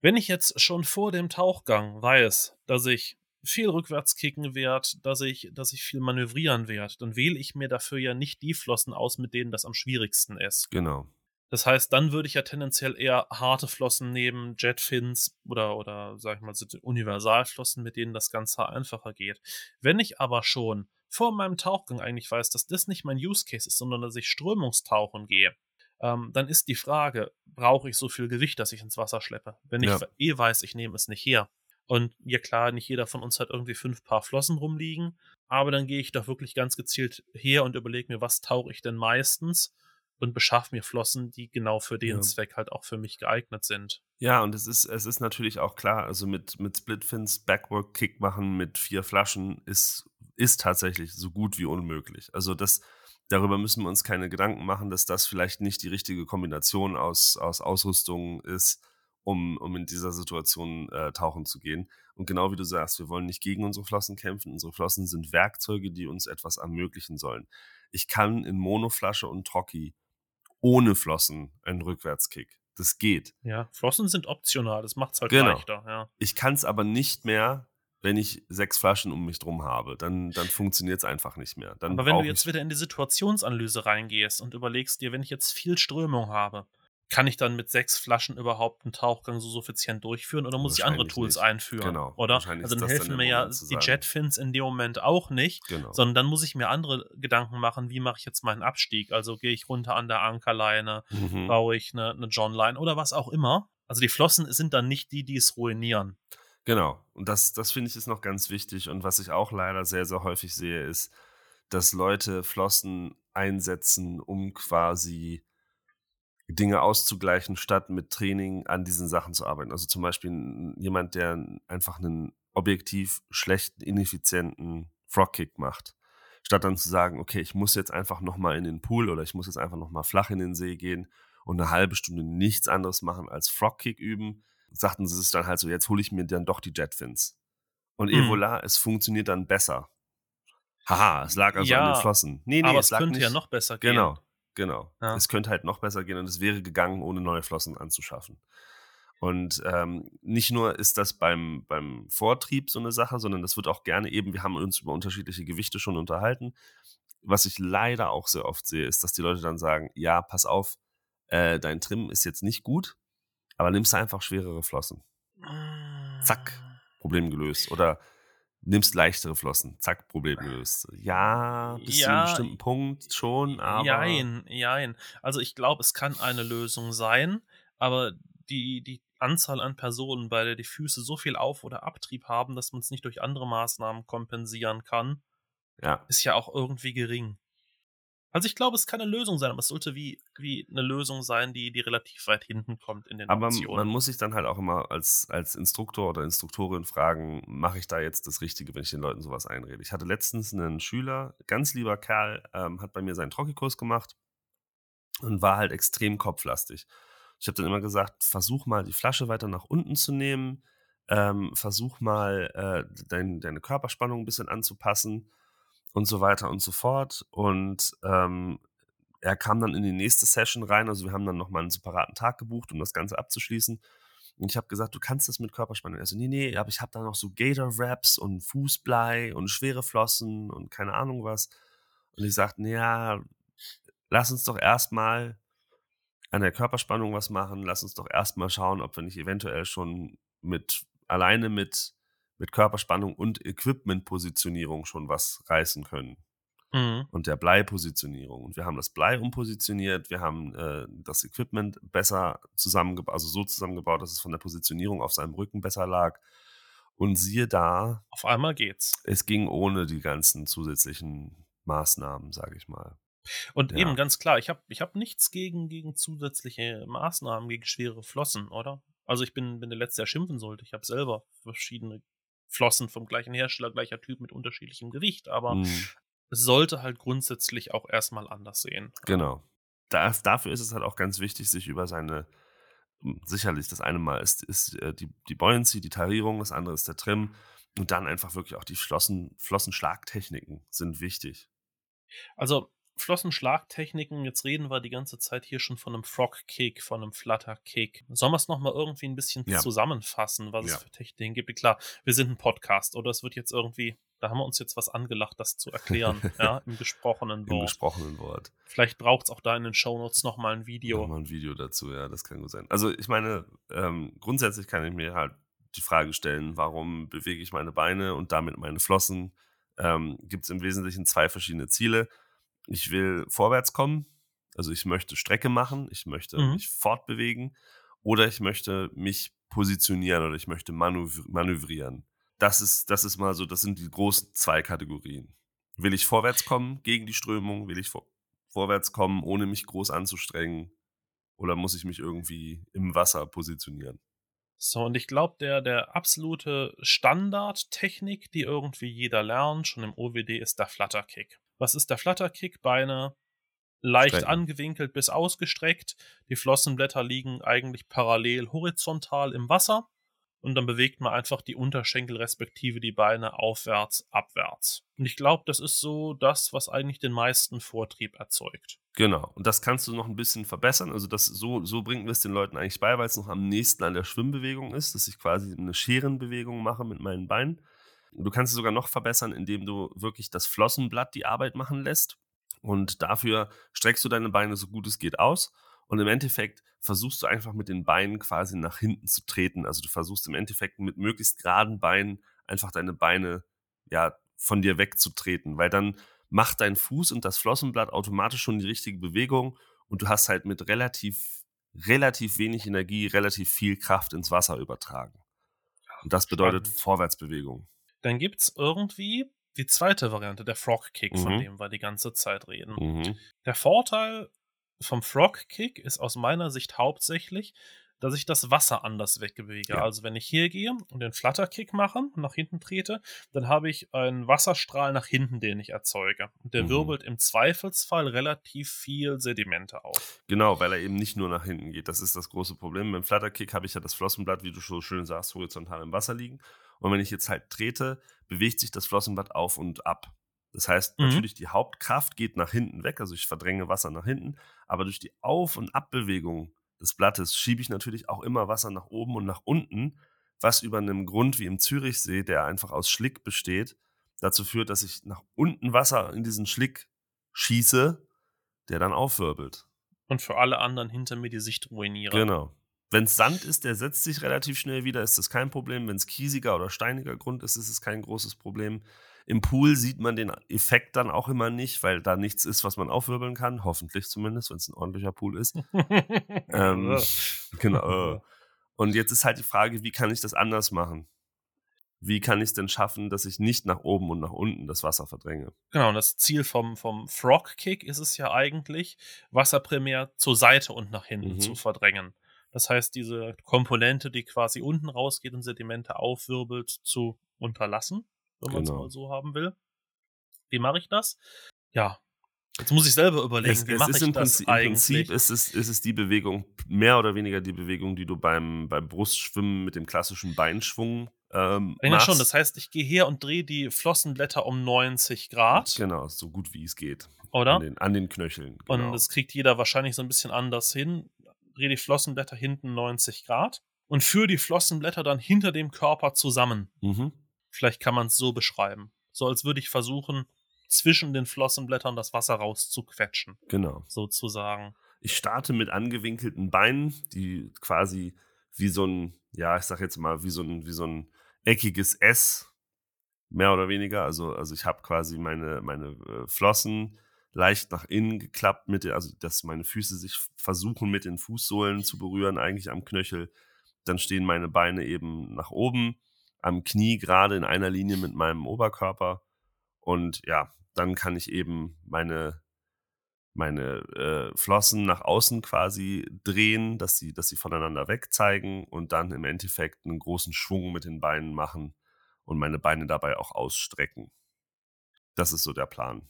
S2: Wenn ich jetzt schon vor dem Tauchgang weiß, dass ich viel rückwärts kicken werde, dass ich, dass ich viel manövrieren werde, dann wähle ich mir dafür ja nicht die Flossen aus, mit denen das am schwierigsten ist.
S1: Genau.
S2: Das heißt, dann würde ich ja tendenziell eher harte Flossen nehmen, Jetfins oder, oder sag ich mal, so Universalflossen, mit denen das Ganze einfacher geht. Wenn ich aber schon vor meinem Tauchgang eigentlich weiß, dass das nicht mein Use Case ist, sondern dass ich strömungstauchen gehe, ähm, dann ist die Frage, brauche ich so viel Gewicht, dass ich ins Wasser schleppe? Wenn ich
S1: Ja.
S2: eh weiß, ich nehme es nicht her. Und ja klar, nicht jeder von uns hat irgendwie fünf Paar Flossen rumliegen, aber dann gehe ich doch wirklich ganz gezielt her und überlege mir, was tauche ich denn meistens und beschaffe mir Flossen, die genau für den
S1: Ja.
S2: Zweck halt auch für mich geeignet sind.
S1: Ja, und es ist, es ist natürlich auch klar, also mit, mit Splitfins Backward Kick machen mit vier Flaschen ist, ist tatsächlich so gut wie unmöglich. Also das, darüber müssen wir uns keine Gedanken machen, dass das vielleicht nicht die richtige Kombination aus, aus Ausrüstung ist, um, um in dieser Situation äh, tauchen zu gehen. Und genau wie du sagst, wir wollen nicht gegen unsere Flossen kämpfen. Unsere Flossen sind Werkzeuge, die uns etwas ermöglichen sollen. Ich kann in Monoflasche und Trocki ohne Flossen einen Rückwärtskick. Das geht.
S2: Ja, Flossen sind optional, das macht's halt
S1: Genau.
S2: leichter, ja.
S1: Ich kann es aber nicht mehr, wenn ich sechs Flaschen um mich drum habe. Dann, dann funktioniert es einfach nicht mehr. Dann
S2: Aber wenn du jetzt wieder in die Situationsanalyse reingehst und überlegst dir, wenn ich jetzt viel Strömung habe, kann ich dann mit sechs Flaschen überhaupt einen Tauchgang so suffizient durchführen oder muss ich andere Tools
S1: nicht.
S2: einführen?
S1: Genau,
S2: Oder? Also dann
S1: dann
S2: helfen
S1: der
S2: mir ja die. Jetfins in dem Moment auch nicht,
S1: genau.
S2: sondern dann muss ich mir andere Gedanken machen, wie mache ich jetzt meinen Abstieg? Also gehe ich runter an der Ankerleine,
S1: Mhm.
S2: baue ich eine, eine Johnline oder was auch immer. Also die Flossen sind dann nicht die, die es ruinieren.
S1: Genau. Und das, das finde ich ist noch ganz wichtig. Und was ich auch leider sehr, sehr häufig sehe, ist, dass Leute Flossen einsetzen, um quasi Dinge auszugleichen, statt mit Training an diesen Sachen zu arbeiten. Also zum Beispiel jemand, der einfach einen objektiv schlechten, ineffizienten Frogkick macht. Statt dann zu sagen, okay, ich muss jetzt einfach nochmal in den Pool oder ich muss jetzt einfach nochmal flach in den See gehen und eine halbe Stunde nichts anderes machen als Frogkick üben, sagten sie es dann halt so, jetzt hole ich mir dann doch die Jetfins. Und
S2: Hm.
S1: Evola, es funktioniert dann besser. Haha, es lag also an
S2: Ja,
S1: den Flossen. Nee, nee,
S2: Aber
S1: es
S2: könnte
S1: nicht.
S2: ja noch besser gehen.
S1: Genau, genau.
S2: Ja.
S1: Es könnte halt noch besser gehen und es wäre gegangen, ohne neue Flossen anzuschaffen. Und ähm, nicht nur ist das beim, beim Vortrieb so eine Sache, sondern das wird auch gerne eben, wir haben uns über unterschiedliche Gewichte schon unterhalten. Was ich leider auch sehr oft sehe, ist, dass die Leute dann sagen, ja, pass auf, äh, dein Trim ist jetzt nicht gut, aber nimmst du einfach schwerere Flossen. Zack. Problem gelöst. Oder nimmst leichtere Flossen. Zack, Problem gelöst. Ja, bis zu einem
S2: Ja,
S1: bestimmten Punkt schon, aber.
S2: Jein, jein. Also ich glaube, es kann eine Lösung sein, aber die, die Anzahl an Personen, bei der die Füße so viel Auf- oder Abtrieb haben, dass man es nicht durch andere Maßnahmen kompensieren kann,
S1: Ja,
S2: ist ja auch irgendwie gering. Also ich glaube, es kann eine Lösung sein, aber es sollte wie, wie eine Lösung sein, die, die relativ weit hinten kommt in den
S1: aber
S2: Optionen.
S1: man muss sich dann halt auch immer als, als Instruktor oder Instruktorin fragen, mache ich da jetzt das Richtige, wenn ich den Leuten sowas einrede? Ich hatte letztens einen Schüler, ganz lieber Kerl, ähm, hat bei mir seinen Trockikurs gemacht und war halt extrem kopflastig. Ich habe dann immer gesagt, versuch mal die Flasche weiter nach unten zu nehmen, ähm, versuch mal äh, dein, deine Körperspannung ein bisschen anzupassen und so weiter und so fort. Und ähm, er kam dann in die nächste Session rein, also wir haben dann nochmal einen separaten Tag gebucht, um das Ganze abzuschließen. Und ich habe gesagt, du kannst das mit Körperspannung. Er so, nee, nee, aber ich habe da noch so Gator-Wraps und Fußblei und schwere Flossen und keine Ahnung was. Und ich sagte, naja, lass uns doch erstmal an der Körperspannung was machen. Lass uns doch erstmal schauen, ob wir nicht eventuell schon mit alleine mit, mit Körperspannung und Equipment-Positionierung schon was reißen können.
S2: Mhm.
S1: Und der Bleipositionierung. Und wir haben das Blei umpositioniert, wir haben äh, das Equipment besser zusammengebaut, also so zusammengebaut, dass es von der Positionierung auf seinem Rücken besser lag. Und siehe da,
S2: Auf einmal geht's.
S1: es ging ohne die ganzen zusätzlichen Maßnahmen, sage ich mal.
S2: Und
S1: Ja.
S2: eben ganz klar, ich habe ich hab nichts gegen, gegen zusätzliche Maßnahmen, gegen schwere Flossen, oder? Also ich bin, bin der Letzte, der schimpfen sollte. Ich habe selber verschiedene Flossen vom gleichen Hersteller, gleicher Typ mit unterschiedlichem Gewicht, aber
S1: Mhm.
S2: es sollte halt grundsätzlich auch erstmal anders sehen.
S1: Genau. Da, dafür ist es halt auch ganz wichtig, sich über seine, hm, sicherlich, das eine Mal ist, ist äh, die, die Buoyancy, die Tarierung, das andere ist der Trim. Und dann einfach wirklich auch die Flossen, Flossenschlagtechniken sind wichtig.
S2: Also Flossenschlagtechniken, jetzt reden wir die ganze Zeit hier schon von einem Frog-Kick, von einem Flutter-Kick. Sollen wir es nochmal irgendwie ein bisschen
S1: Ja.
S2: zusammenfassen, was
S1: Ja.
S2: es für Techniken gibt? Klar, wir sind ein Podcast oder es wird jetzt irgendwie Da haben wir uns jetzt was angelacht, das zu erklären, ja, im gesprochenen Wort.
S1: Im gesprochenen Wort.
S2: Vielleicht braucht es auch da in den Shownotes nochmal ein Video.
S1: Nochmal ein Video dazu, ja, das kann gut sein. Also ich meine, ähm, grundsätzlich kann ich mir halt die Frage stellen, warum bewege ich meine Beine und damit meine Flossen? Ähm, Gibt es im Wesentlichen zwei verschiedene Ziele. Ich will vorwärts kommen, also ich möchte Strecke machen, ich möchte
S2: Mhm.
S1: mich fortbewegen oder ich möchte mich positionieren oder ich möchte manöv manövrieren. Das ist, das ist mal so, das sind die großen zwei Kategorien. Will ich vorwärts kommen gegen die Strömung? Will ich vor vorwärts kommen, ohne mich groß anzustrengen? Oder muss ich mich irgendwie im Wasser positionieren?
S2: So, und ich glaube, der, der absolute Standardtechnik, die irgendwie jeder lernt, schon im OWD, ist der Flutterkick. Was ist der Flutterkick? Beine leicht
S1: Strecken.
S2: angewinkelt bis ausgestreckt. Die Flossenblätter liegen eigentlich parallel horizontal im Wasser. Und dann bewegt man einfach die Unterschenkel respektive die Beine aufwärts, abwärts. Und ich glaube, das ist so das, was eigentlich den meisten Vortrieb erzeugt.
S1: Genau. Und das kannst du noch ein bisschen verbessern. Also das, so, so bringen wir es den Leuten eigentlich bei, weil es noch am nächsten an der Schwimmbewegung ist, dass ich quasi eine Scherenbewegung mache mit meinen Beinen. Du kannst es sogar noch verbessern, indem du wirklich das Flossenblatt die Arbeit machen lässt. Und dafür streckst du deine Beine so gut es geht aus. Und im Endeffekt versuchst du einfach mit den Beinen quasi nach hinten zu treten. Also du versuchst im Endeffekt mit möglichst geraden Beinen einfach deine Beine ja von dir wegzutreten, weil dann macht dein Fuß und das Flossenblatt automatisch schon die richtige Bewegung und du hast halt mit relativ relativ wenig Energie relativ viel Kraft ins Wasser übertragen. Und das bedeutet. Vorwärtsbewegung.
S2: Dann gibt's irgendwie die zweite Variante, der Frog Kick, von
S1: Mhm.
S2: dem wir die ganze Zeit reden.
S1: Mhm.
S2: Der Vorteil vom Frog Kick ist aus meiner Sicht hauptsächlich, dass ich das Wasser anders wegbewege.
S1: Ja.
S2: Also wenn ich hier gehe und den Flutter Kick mache und nach hinten trete, dann habe ich einen Wasserstrahl nach hinten, den ich erzeuge. Und der
S1: Mhm.
S2: wirbelt im Zweifelsfall relativ viel Sedimente auf.
S1: Genau, weil er eben nicht nur nach hinten geht. Das ist das große Problem. Beim Flutterkick habe ich ja das Flossenblatt, wie du so schön sagst, horizontal im Wasser liegen. Und wenn ich jetzt halt trete, bewegt sich das Flossenblatt auf und ab. Das heißt,
S2: Mhm.
S1: natürlich die Hauptkraft geht nach hinten weg, also ich verdränge Wasser nach hinten, aber durch die Auf- und Abbewegung des Blattes schiebe ich natürlich auch immer Wasser nach oben und nach unten, was über einem Grund wie im Zürichsee, der einfach aus Schlick besteht, dazu führt, dass ich nach unten Wasser in diesen Schlick schieße, der dann aufwirbelt.
S2: Und für alle anderen hinter mir die Sicht ruiniere.
S1: Genau. Wenn es Sand ist, der setzt sich relativ schnell wieder, ist das kein Problem. Wenn es kiesiger oder steiniger Grund ist, ist es kein großes Problem. Im Pool sieht man den Effekt dann auch immer nicht, weil da nichts ist, was man aufwirbeln kann. Hoffentlich zumindest, wenn es ein ordentlicher Pool ist. ähm, genau. äh. Und jetzt ist halt die Frage, wie kann ich das anders machen? Wie kann ich es denn schaffen, dass ich nicht nach oben und nach unten das Wasser verdränge?
S2: Genau, und das Ziel vom, vom Frog Kick ist es ja eigentlich, Wasser primär zur Seite und nach hinten
S1: Mhm.
S2: zu verdrängen. Das heißt, diese Komponente, die quasi unten rausgeht und Sedimente aufwirbelt, zu unterlassen, wenn man es
S1: Genau.
S2: mal so haben will. Wie mache ich das? Ja, jetzt muss ich selber überlegen,
S1: Es,
S2: wie mache ich
S1: im
S2: das
S1: Prinzip, im
S2: eigentlich?
S1: Prinzip ist es, ist es die Bewegung, mehr oder weniger die Bewegung, die du beim, beim Brustschwimmen mit dem klassischen Beinschwung ähm,
S2: Eigentlich
S1: machst.
S2: schon, das heißt, ich gehe her und drehe die Flossenblätter um 90 Grad,
S1: Genau, so gut wie es geht.
S2: oder?
S1: An den, an den Knöcheln. Genau.
S2: Und das kriegt jeder wahrscheinlich so ein bisschen anders hin. Drehe die Flossenblätter hinten 90 Grad und führe die Flossenblätter dann hinter dem Körper zusammen.
S1: mhm.
S2: Vielleicht kann man es so beschreiben. So als würde ich versuchen, zwischen den Flossenblättern das Wasser rauszuquetschen,
S1: Genau.
S2: sozusagen.
S1: Ich starte mit angewinkelten Beinen, die quasi wie so ein, ja, ich sag jetzt mal, wie so ein, wie so ein eckiges S, mehr oder weniger. Also, also ich habe quasi meine, meine äh, Flossen leicht nach innen geklappt, mit der, also dass meine Füße sich versuchen, mit den Fußsohlen zu berühren, eigentlich am Knöchel. Dann stehen meine Beine eben nach oben, am Knie gerade in einer Linie mit meinem Oberkörper. Und ja, dann kann ich eben meine meine äh, Flossen nach außen quasi drehen, dass sie, dass sie voneinander weg zeigen und dann im Endeffekt einen großen Schwung mit den Beinen machen und meine Beine dabei auch ausstrecken. Das ist so der Plan.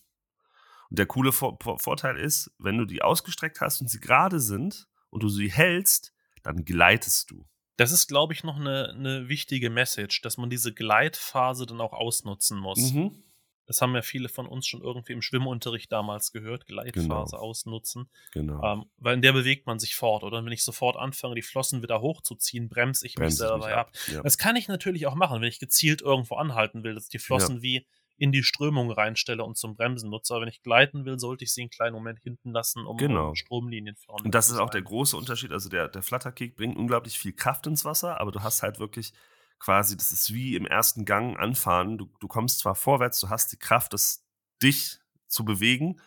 S1: Und der coole Vor Vorteil ist, wenn du die ausgestreckt hast und sie gerade sind und du sie hältst, dann gleitest du.
S2: Das ist, glaube ich, noch eine, eine wichtige Message, dass man diese Gleitphase dann auch ausnutzen muss.
S1: Mhm.
S2: Das haben ja viele von uns schon irgendwie im Schwimmunterricht damals gehört, Gleitphase
S1: Genau.
S2: ausnutzen.
S1: Genau.
S2: Ähm, weil in der bewegt man sich fort, oder? Und wenn ich sofort anfange, die Flossen wieder hochzuziehen, bremse ich mich
S1: Bremse ich
S2: selber
S1: mich
S2: ab.
S1: ab. Ja.
S2: Das kann ich natürlich auch machen, wenn ich gezielt irgendwo anhalten will, dass ich die Flossen wie in die Strömung reinstelle und zum Bremsen nutze. Aber wenn ich gleiten will, sollte ich sie einen kleinen Moment hinten lassen, um,
S1: Genau.
S2: Stromlinien vorne
S1: Und das ist auch der große Unterschied. Also der, der Flutterkick bringt unglaublich viel Kraft ins Wasser, aber du hast halt wirklich quasi, das ist wie im ersten Gang anfahren. Du, du kommst zwar vorwärts, du hast die Kraft, das, dich zu bewegen.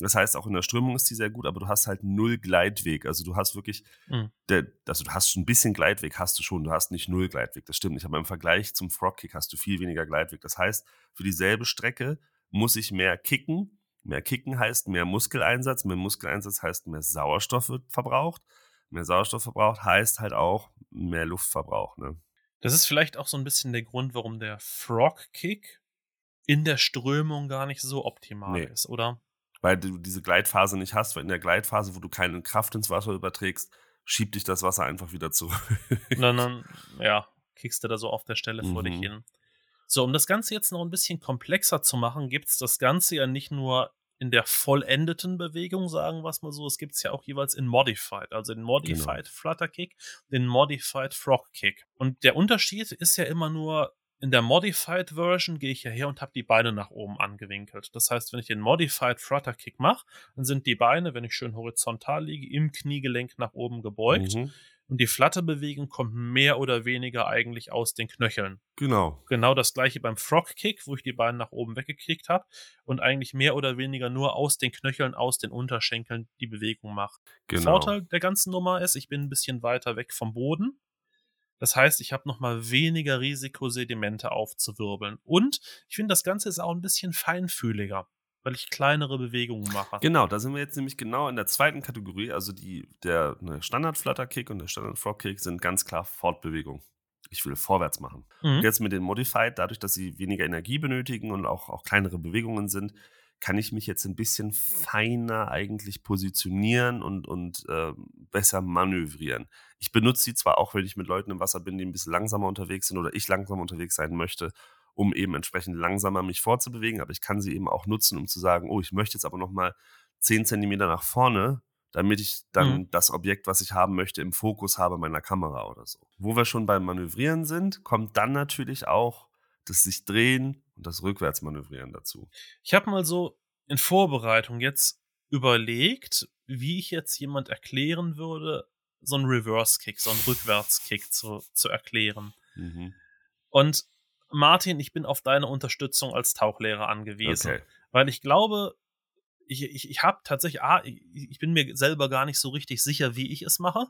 S1: Das heißt, auch in der Strömung ist die sehr gut, aber du hast halt null Gleitweg. Also du hast wirklich,
S2: Mhm.
S1: der, also du hast schon ein bisschen Gleitweg, hast du schon, du hast nicht null Gleitweg, das stimmt nicht. Aber im Vergleich zum Frogkick hast du viel weniger Gleitweg. Das heißt, für dieselbe Strecke muss ich mehr kicken. Mehr kicken heißt mehr Muskeleinsatz. Mehr Muskeleinsatz heißt mehr Sauerstoff wird verbraucht. Mehr Sauerstoff verbraucht heißt halt auch mehr Luftverbrauch. Ne?
S2: Das ist vielleicht auch so ein bisschen der Grund, warum der Frog-Kick in der Strömung gar nicht so optimal
S1: Nee.
S2: ist, oder?
S1: Weil du diese Gleitphase nicht hast, weil in der Gleitphase, wo du keine Kraft ins Wasser überträgst, schiebt dich das Wasser einfach wieder zurück.
S2: Und dann, dann, ja, kickst du da so auf der Stelle vor dich
S1: Mhm.
S2: hin. So, um das Ganze jetzt noch ein bisschen komplexer zu machen, gibt es das Ganze ja nicht nur in der vollendeten Bewegung, sagen wir es mal so, es gibt es ja auch jeweils in Modified, also den Modified Flutter Kick, den Modified Frog Kick. Und der Unterschied ist ja immer nur, in der Modified Version gehe ich ja her und habe die Beine nach oben angewinkelt. Das heißt, wenn ich den Modified Flutter Kick mache, dann sind die Beine, wenn ich schön horizontal liege, im Kniegelenk nach oben gebeugt.
S1: Mhm.
S2: Und die Flatterbewegung kommt mehr oder weniger eigentlich aus den Knöcheln.
S1: Genau.
S2: Genau das gleiche beim Frog Kick, wo ich die Beine nach oben weggekickt habe und eigentlich mehr oder weniger nur aus den Knöcheln, aus den Unterschenkeln die Bewegung mache.
S1: genau.
S2: Vorteil der ganzen Nummer ist, ich bin ein bisschen weiter weg vom Boden. Das heißt, ich habe noch mal weniger Risiko, Sedimente aufzuwirbeln. Und ich finde, das Ganze ist auch ein bisschen feinfühliger, weil ich kleinere Bewegungen mache.
S1: Genau, da sind wir jetzt nämlich genau in der zweiten Kategorie. Also die, der ne, Standard-Flutter-Kick und der Standard-Frog-Kick sind ganz klar Fortbewegung. Ich will vorwärts machen.
S2: Mhm.
S1: Und jetzt mit den Modified, dadurch, dass sie weniger Energie benötigen und auch, auch kleinere Bewegungen sind, kann ich mich jetzt ein bisschen feiner eigentlich positionieren und, und äh, besser manövrieren. Ich benutze sie zwar auch, wenn ich mit Leuten im Wasser bin, die ein bisschen langsamer unterwegs sind oder ich langsamer unterwegs sein möchte, um eben entsprechend langsamer mich fortzubewegen, aber ich kann sie eben auch nutzen, um zu sagen, oh, ich möchte jetzt aber noch mal 10 Zentimeter nach vorne, damit ich dann
S2: Mhm.
S1: das Objekt, was ich haben möchte, im Fokus habe meiner Kamera oder so. Wo wir schon beim Manövrieren sind, kommt dann natürlich auch das sich drehen und das Rückwärtsmanövrieren dazu.
S2: Ich habe mal so in Vorbereitung jetzt überlegt, wie ich jetzt jemand erklären würde, so einen Reverse-Kick, so einen Rückwärts-Kick zu, zu erklären.
S1: Mhm.
S2: Und Martin, ich bin auf deine Unterstützung als Tauchlehrer angewiesen.
S1: Okay.
S2: Weil ich glaube, ich, ich, ich habe tatsächlich, ah, ich, ich bin mir selber gar nicht so richtig sicher, wie ich es mache.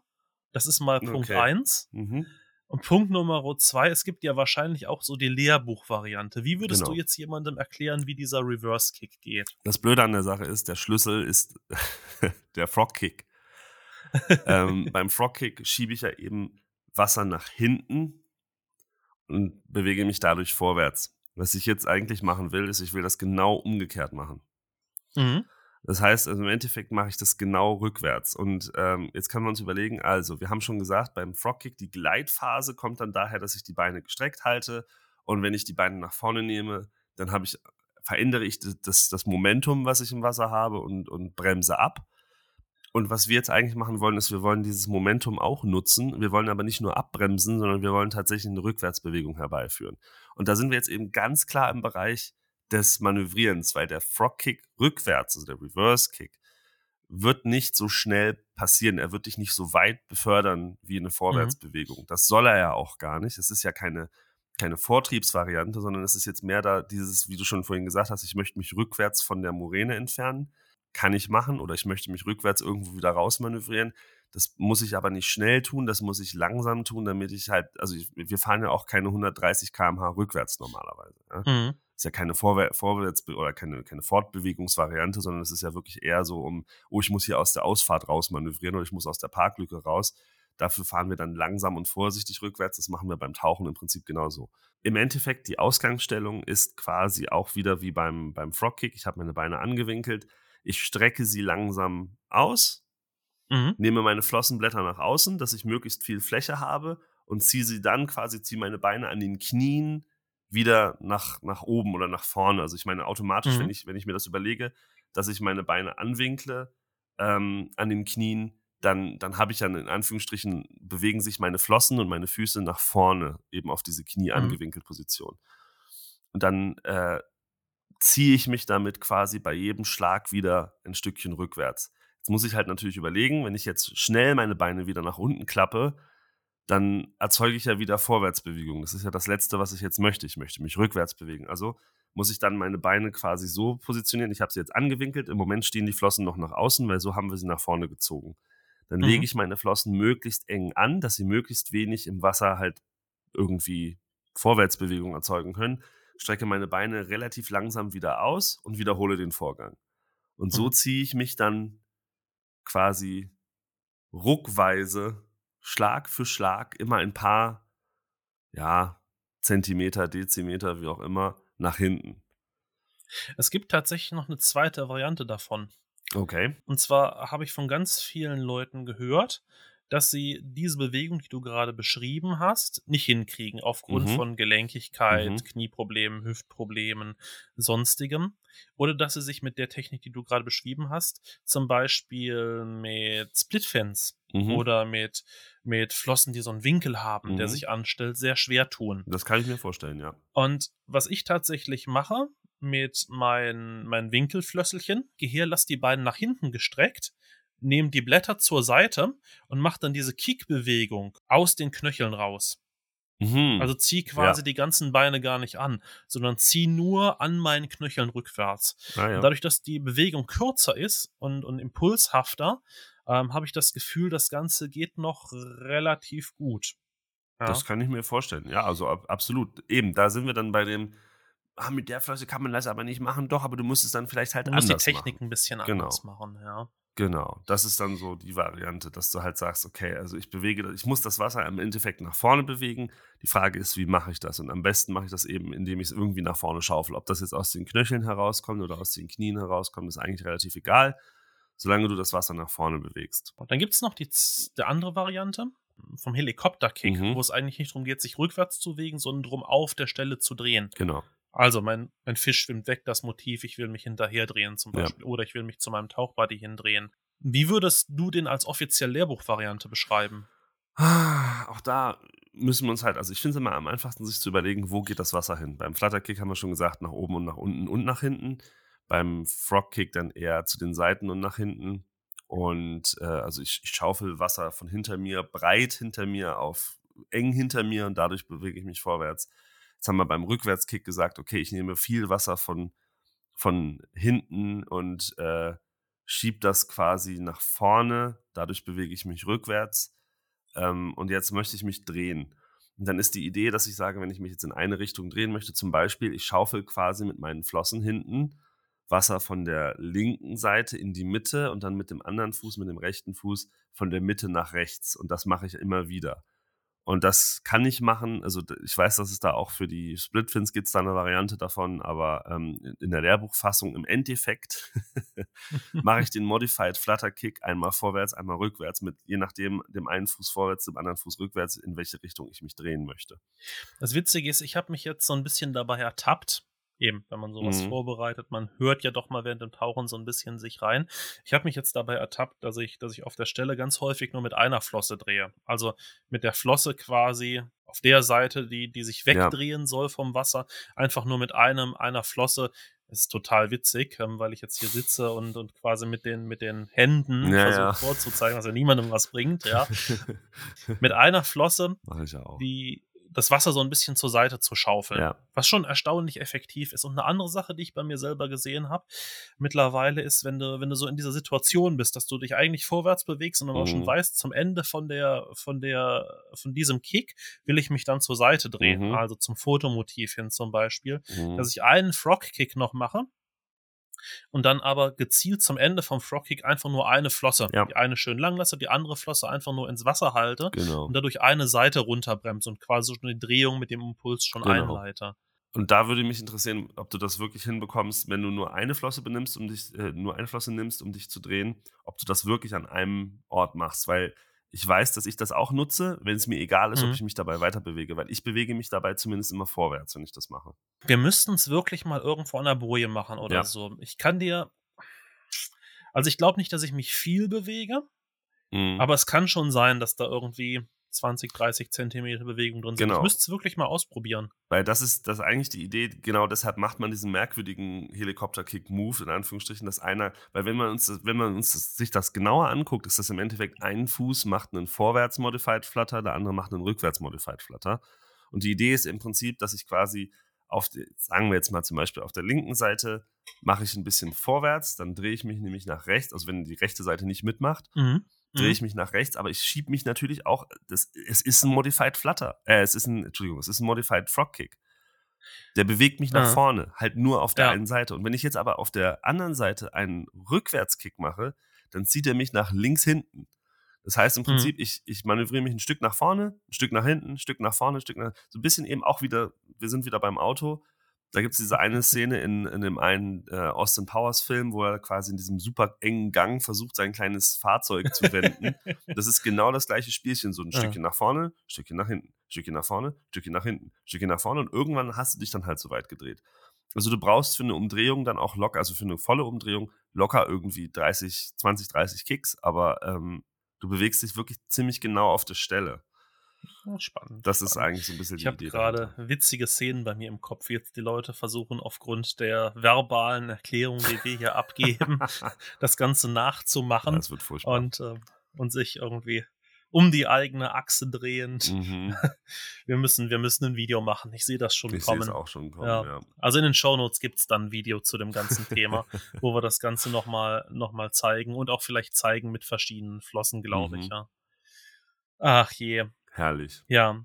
S2: Das ist mal Punkt
S1: Okay.
S2: eins.
S1: Mhm.
S2: Und Punkt Nummer zwei, es gibt ja wahrscheinlich auch so die Lehrbuchvariante. Wie würdest
S1: Genau.
S2: du jetzt jemandem erklären, wie dieser Reverse-Kick geht?
S1: Das Blöde an der Sache ist, der Schlüssel ist der Frog-Kick. ähm, beim Frog-Kick schiebe ich ja eben Wasser nach hinten und bewege mich dadurch vorwärts. Was ich jetzt eigentlich machen will, ist, ich will das genau umgekehrt machen.
S2: Mhm.
S1: Das heißt, also im Endeffekt mache ich das genau rückwärts. Und ähm, jetzt können wir uns überlegen, also wir haben schon gesagt, beim Frogkick, die Gleitphase kommt dann daher, dass ich die Beine gestreckt halte. Und wenn ich die Beine nach vorne nehme, dann habe ich, verändere ich das- das, Momentum, was ich im Wasser habe und, und bremse ab. Und was wir jetzt eigentlich machen wollen, ist, wir wollen dieses Momentum auch nutzen. Wir wollen aber nicht nur abbremsen, sondern wir wollen tatsächlich eine Rückwärtsbewegung herbeiführen. Und da sind wir jetzt eben ganz klar im Bereich des Manövrierens, weil der Frog-Kick rückwärts, also der Reverse-Kick, wird nicht so schnell passieren. Er wird dich nicht so weit befördern wie eine Vorwärtsbewegung. Das soll er ja auch gar nicht. Es ist ja keine, keine Vortriebsvariante, sondern es ist jetzt mehr da dieses, wie du schon vorhin gesagt hast, ich möchte mich rückwärts von der Moräne entfernen. Kann ich machen oder ich möchte mich rückwärts irgendwo wieder rausmanövrieren. Das muss ich aber nicht schnell tun, das muss ich langsam tun, damit ich halt, also ich, wir fahren ja auch keine 130 km/h rückwärts normalerweise. Ja?
S2: Mhm.
S1: Ist ja keine Vorwär Vorwärts- oder keine, keine Fortbewegungsvariante, sondern es ist ja wirklich eher so um, oh, ich muss hier aus der Ausfahrt raus manövrieren oder ich muss aus der Parklücke raus. Dafür fahren wir dann langsam und vorsichtig rückwärts. Das machen wir beim Tauchen im Prinzip genauso. Im Endeffekt, die Ausgangsstellung ist quasi auch wieder wie beim, beim Frogkick. Ich habe meine Beine angewinkelt. Ich strecke sie langsam aus,
S2: Mhm.
S1: nehme meine Flossenblätter nach außen, dass ich möglichst viel Fläche habe und ziehe sie dann quasi, ziehe meine Beine an den Knien wieder nach, nach oben oder nach vorne. Also ich meine, automatisch,
S2: Mhm.
S1: wenn, ich, wenn ich mir das überlege, dass ich meine Beine anwinkle ähm, an den Knien, dann, dann habe ich dann in Anführungsstrichen, bewegen sich meine Flossen und meine Füße nach vorne, eben auf diese Knie
S2: Mhm.
S1: angewinkelt Position. Und dann äh, ziehe ich mich damit quasi bei jedem Schlag wieder ein Stückchen rückwärts. Jetzt muss ich halt natürlich überlegen, wenn ich jetzt schnell meine Beine wieder nach unten klappe, dann erzeuge ich ja wieder Vorwärtsbewegung. Das ist ja das Letzte, was ich jetzt möchte. Ich möchte mich rückwärts bewegen. Also muss ich dann meine Beine quasi so positionieren. Ich habe sie jetzt angewinkelt. Im Moment stehen die Flossen noch nach außen, weil so haben wir sie nach vorne gezogen. Dann
S2: Mhm.
S1: lege ich meine Flossen möglichst eng an, dass sie möglichst wenig im Wasser halt irgendwie Vorwärtsbewegung erzeugen können. Strecke meine Beine relativ langsam wieder aus und wiederhole den Vorgang. Und so
S2: Mhm.
S1: ziehe ich mich dann quasi ruckweise, Schlag für Schlag, immer ein paar, ja, Zentimeter, Dezimeter, wie auch immer, nach hinten.
S2: Es gibt tatsächlich noch eine zweite Variante davon.
S1: Okay.
S2: Und zwar habe ich von ganz vielen Leuten gehört, dass sie diese Bewegung, die du gerade beschrieben hast, nicht hinkriegen aufgrund
S1: Mhm.
S2: von Gelenkigkeit,
S1: Mhm.
S2: Knieproblemen, Hüftproblemen, sonstigem. Oder dass sie sich mit der Technik, die du gerade beschrieben hast, zum Beispiel mit Splitfans
S1: Mhm.
S2: oder mit, mit Flossen, die so einen Winkel haben, der
S1: Mhm.
S2: sich anstellt, sehr schwer tun.
S1: Das kann ich mir vorstellen, ja.
S2: Und was ich tatsächlich mache mit meinen mein Winkelflösselchen, gehe her, lass die Beine nach hinten gestreckt, nehme die Blätter zur Seite und mache dann diese Kickbewegung aus den Knöcheln raus.
S1: Mhm.
S2: Also zieh quasi
S1: Ja.
S2: die ganzen Beine gar nicht an, sondern zieh nur an meinen Knöcheln rückwärts.
S1: ah, ja.
S2: dadurch, dass die Bewegung kürzer ist und, und impulshafter, ähm, habe ich das Gefühl, das Ganze geht noch relativ gut. Ja.
S1: Das kann ich mir vorstellen. Ja, also ab, absolut. Eben, da sind wir dann bei dem, ah, mit der Flosse kann man das aber nicht machen. Doch, aber du musst es dann vielleicht halt
S2: Man muss die
S1: anders
S2: Technik
S1: machen.
S2: ein bisschen
S1: Genau.
S2: anders machen, ja.
S1: Genau, das ist dann so die Variante, dass du halt sagst, okay, also ich bewege, das- ich muss das Wasser im Endeffekt nach vorne bewegen. Die Frage ist, wie mache ich das? Und am besten mache ich das eben, indem ich es irgendwie nach vorne schaufel. Ob das jetzt aus den Knöcheln herauskommt oder aus den Knien herauskommt, ist eigentlich relativ egal, solange du das Wasser nach vorne bewegst.
S2: Und dann gibt es noch die, die andere Variante vom Helikopterkick,
S1: Mhm.
S2: wo es eigentlich nicht darum geht, sich rückwärts zu bewegen, sondern darum, auf der Stelle zu drehen.
S1: Genau.
S2: Also mein, mein Fisch schwimmt weg, das Motiv, ich will mich hinterher drehen zum
S1: Ja.
S2: Beispiel. Oder ich will mich zu meinem Tauchbuddy hindrehen. Wie würdest du den als offiziell Lehrbuchvariante beschreiben?
S1: Ah, Auch da müssen wir uns halt, also ich finde es immer am einfachsten, sich zu überlegen, wo geht das Wasser hin. Beim Flutterkick haben wir schon gesagt, nach oben und nach unten und nach hinten. Beim Frogkick dann eher zu den Seiten und nach hinten. Und äh, also ich, ich schaufel Wasser von hinter mir, breit hinter mir auf eng hinter mir und dadurch bewege ich mich vorwärts. Jetzt haben wir beim Rückwärtskick gesagt, okay, ich nehme viel Wasser von, von hinten und äh, schieb das quasi nach vorne. Dadurch bewege ich mich rückwärts. Ähm, und jetzt möchte ich mich drehen. Und dann ist die Idee, dass ich sage, wenn ich mich jetzt in eine Richtung drehen möchte, zum Beispiel, ich schaufel quasi mit meinen Flossen hinten Wasser von der linken Seite in die Mitte und dann mit dem anderen Fuß, mit dem rechten Fuß von der Mitte nach rechts. Und das mache ich immer wieder. Und das kann ich machen. Also ich weiß, dass es da auch für die Splitfins gibt es da eine Variante davon, aber ähm, in- in der Lehrbuchfassung im Endeffekt mache ich den Modified Flutter Kick einmal vorwärts, einmal rückwärts, mit je nachdem dem einen Fuß vorwärts, dem anderen Fuß rückwärts, in welche Richtung ich mich drehen möchte.
S2: Das Witzige ist, ich habe mich jetzt so ein bisschen dabei ertappt. Eben, wenn man sowas
S1: Mhm.
S2: vorbereitet, man hört ja doch mal während dem Tauchen so ein bisschen sich rein. Ich habe mich jetzt dabei ertappt, dass ich, dass ich auf der Stelle ganz häufig nur mit einer Flosse drehe. Also mit der Flosse quasi auf der Seite, die, die sich
S1: Ja.
S2: wegdrehen soll vom Wasser, einfach nur mit einem, einer Flosse. Das ist total witzig, ähm, weil ich jetzt hier sitze und, und quasi mit den, mit den Händen
S1: Ja,
S2: versuche
S1: ja.
S2: vorzuzeigen, was ja niemandem was bringt, ja. Mit einer Flosse
S1: ja
S2: die, das Wasser so ein bisschen zur Seite zu schaufeln.
S1: Ja.
S2: Was schon erstaunlich effektiv ist. Und eine andere Sache, die ich bei mir selber gesehen habe, mittlerweile ist, wenn du, wenn du so in dieser Situation bist, dass du dich eigentlich vorwärts bewegst und aber schon
S1: Mhm.
S2: weißt, zum Ende von der, von der, von diesem Kick will ich mich dann zur Seite drehen.
S1: Mhm.
S2: Also zum Fotomotiv hin zum Beispiel.
S1: Mhm.
S2: Dass ich einen Frog-Kick noch mache. Und dann aber gezielt zum Ende vom Frog-Kick einfach nur eine Flosse.
S1: Ja.
S2: Die eine schön lang lasse, die andere Flosse einfach nur ins Wasser halte
S1: Genau.
S2: und dadurch eine Seite runterbremst und quasi schon die Drehung mit dem Impuls schon
S1: Genau.
S2: einleite.
S1: Und da würde mich interessieren, ob du das wirklich hinbekommst, wenn du nur eine Flosse benimmst, um dich, äh, nur eine Flosse nimmst, um dich zu drehen, ob du das wirklich an einem Ort machst. Weil ich weiß, dass ich das auch nutze, wenn es mir egal ist,
S2: Mhm.
S1: ob ich mich dabei weiter bewege, weil ich bewege mich dabei zumindest immer vorwärts, wenn ich das mache.
S2: Wir müssten es wirklich mal irgendwo an der Boje machen oder
S1: Ja.
S2: so. Ich kann dir. Also ich glaube nicht, dass ich mich viel bewege,
S1: Mhm.
S2: aber es kann schon sein, dass da irgendwie 20, 30 Zentimeter Bewegung drin sind.
S1: Genau.
S2: Ich müsste es wirklich mal ausprobieren.
S1: Weil das ist, das ist eigentlich die Idee, genau deshalb macht man diesen merkwürdigen Helikopter-Kick-Move, in Anführungsstrichen, dass einer, weil wenn man uns, das- wenn man uns das, sich das genauer anguckt, ist das im Endeffekt ein Fuß macht einen Vorwärts-Modified Flutter, der andere macht einen Rückwärts-Modified Flutter. Und die Idee ist im Prinzip, dass ich quasi auf, die, sagen wir jetzt mal zum Beispiel auf der linken Seite mache ich ein bisschen vorwärts, dann drehe ich mich nämlich nach rechts, also wenn die rechte Seite nicht mitmacht,
S2: Mhm.
S1: Drehe
S2: Mhm.
S1: ich mich nach rechts, aber ich schiebe mich natürlich auch, das, es ist ein Modified Flutter, äh, es ist ein, Entschuldigung, es ist ein Modified Frog Kick. Der bewegt mich nach
S2: Aha.
S1: vorne, halt nur auf der
S2: Ja.
S1: einen Seite. Und wenn ich jetzt aber auf der anderen Seite einen Rückwärtskick mache, dann zieht er mich nach links hinten. Das heißt im
S2: Mhm.
S1: Prinzip, ich, ich manövriere mich ein Stück nach vorne, ein Stück nach hinten, ein Stück nach vorne, ein Stück nach, so ein bisschen eben auch wieder, wir sind wieder beim Auto. Da gibt es diese eine Szene in, in dem einen äh, Austin Powers Film, wo er quasi in diesem super engen Gang versucht, sein kleines Fahrzeug zu wenden. Das ist genau das gleiche Spielchen. So ein
S2: Ja.
S1: Stückchen nach vorne, Stückchen nach hinten, Stückchen nach vorne, Stückchen nach hinten, Stückchen nach vorne und irgendwann hast du dich dann halt so weit gedreht. Also du brauchst für eine Umdrehung dann auch locker, also für eine volle Umdrehung locker irgendwie 30, 20, 30 Kicks, aber ähm, du bewegst dich wirklich ziemlich genau auf der Stelle.
S2: Ja, Spannend.
S1: Das ist eigentlich so ein bisschen
S2: Ich
S1: die
S2: habe
S1: Idee
S2: gerade
S1: dahinter.
S2: witzige Szenen bei mir im Kopf. Jetzt die Leute versuchen aufgrund der verbalen Erklärung, die wir hier abgeben, das Ganze nachzumachen
S1: Das wird furchtbar.
S2: und, äh, und sich irgendwie um die eigene Achse drehend.
S1: mhm.
S2: Wir müssen, wir müssen ein Video machen. Ich sehe das schon
S1: Ich sehe
S2: kommen.
S1: es auch schon kommen,
S2: Ja.
S1: ja.
S2: Also in den Shownotes gibt es dann ein Video zu dem ganzen Thema, wo wir das Ganze nochmal noch mal zeigen und auch vielleicht zeigen mit verschiedenen Flossen, glaube ich,
S1: Mhm.
S2: ja. Ach je.
S1: Herrlich.
S2: Ja.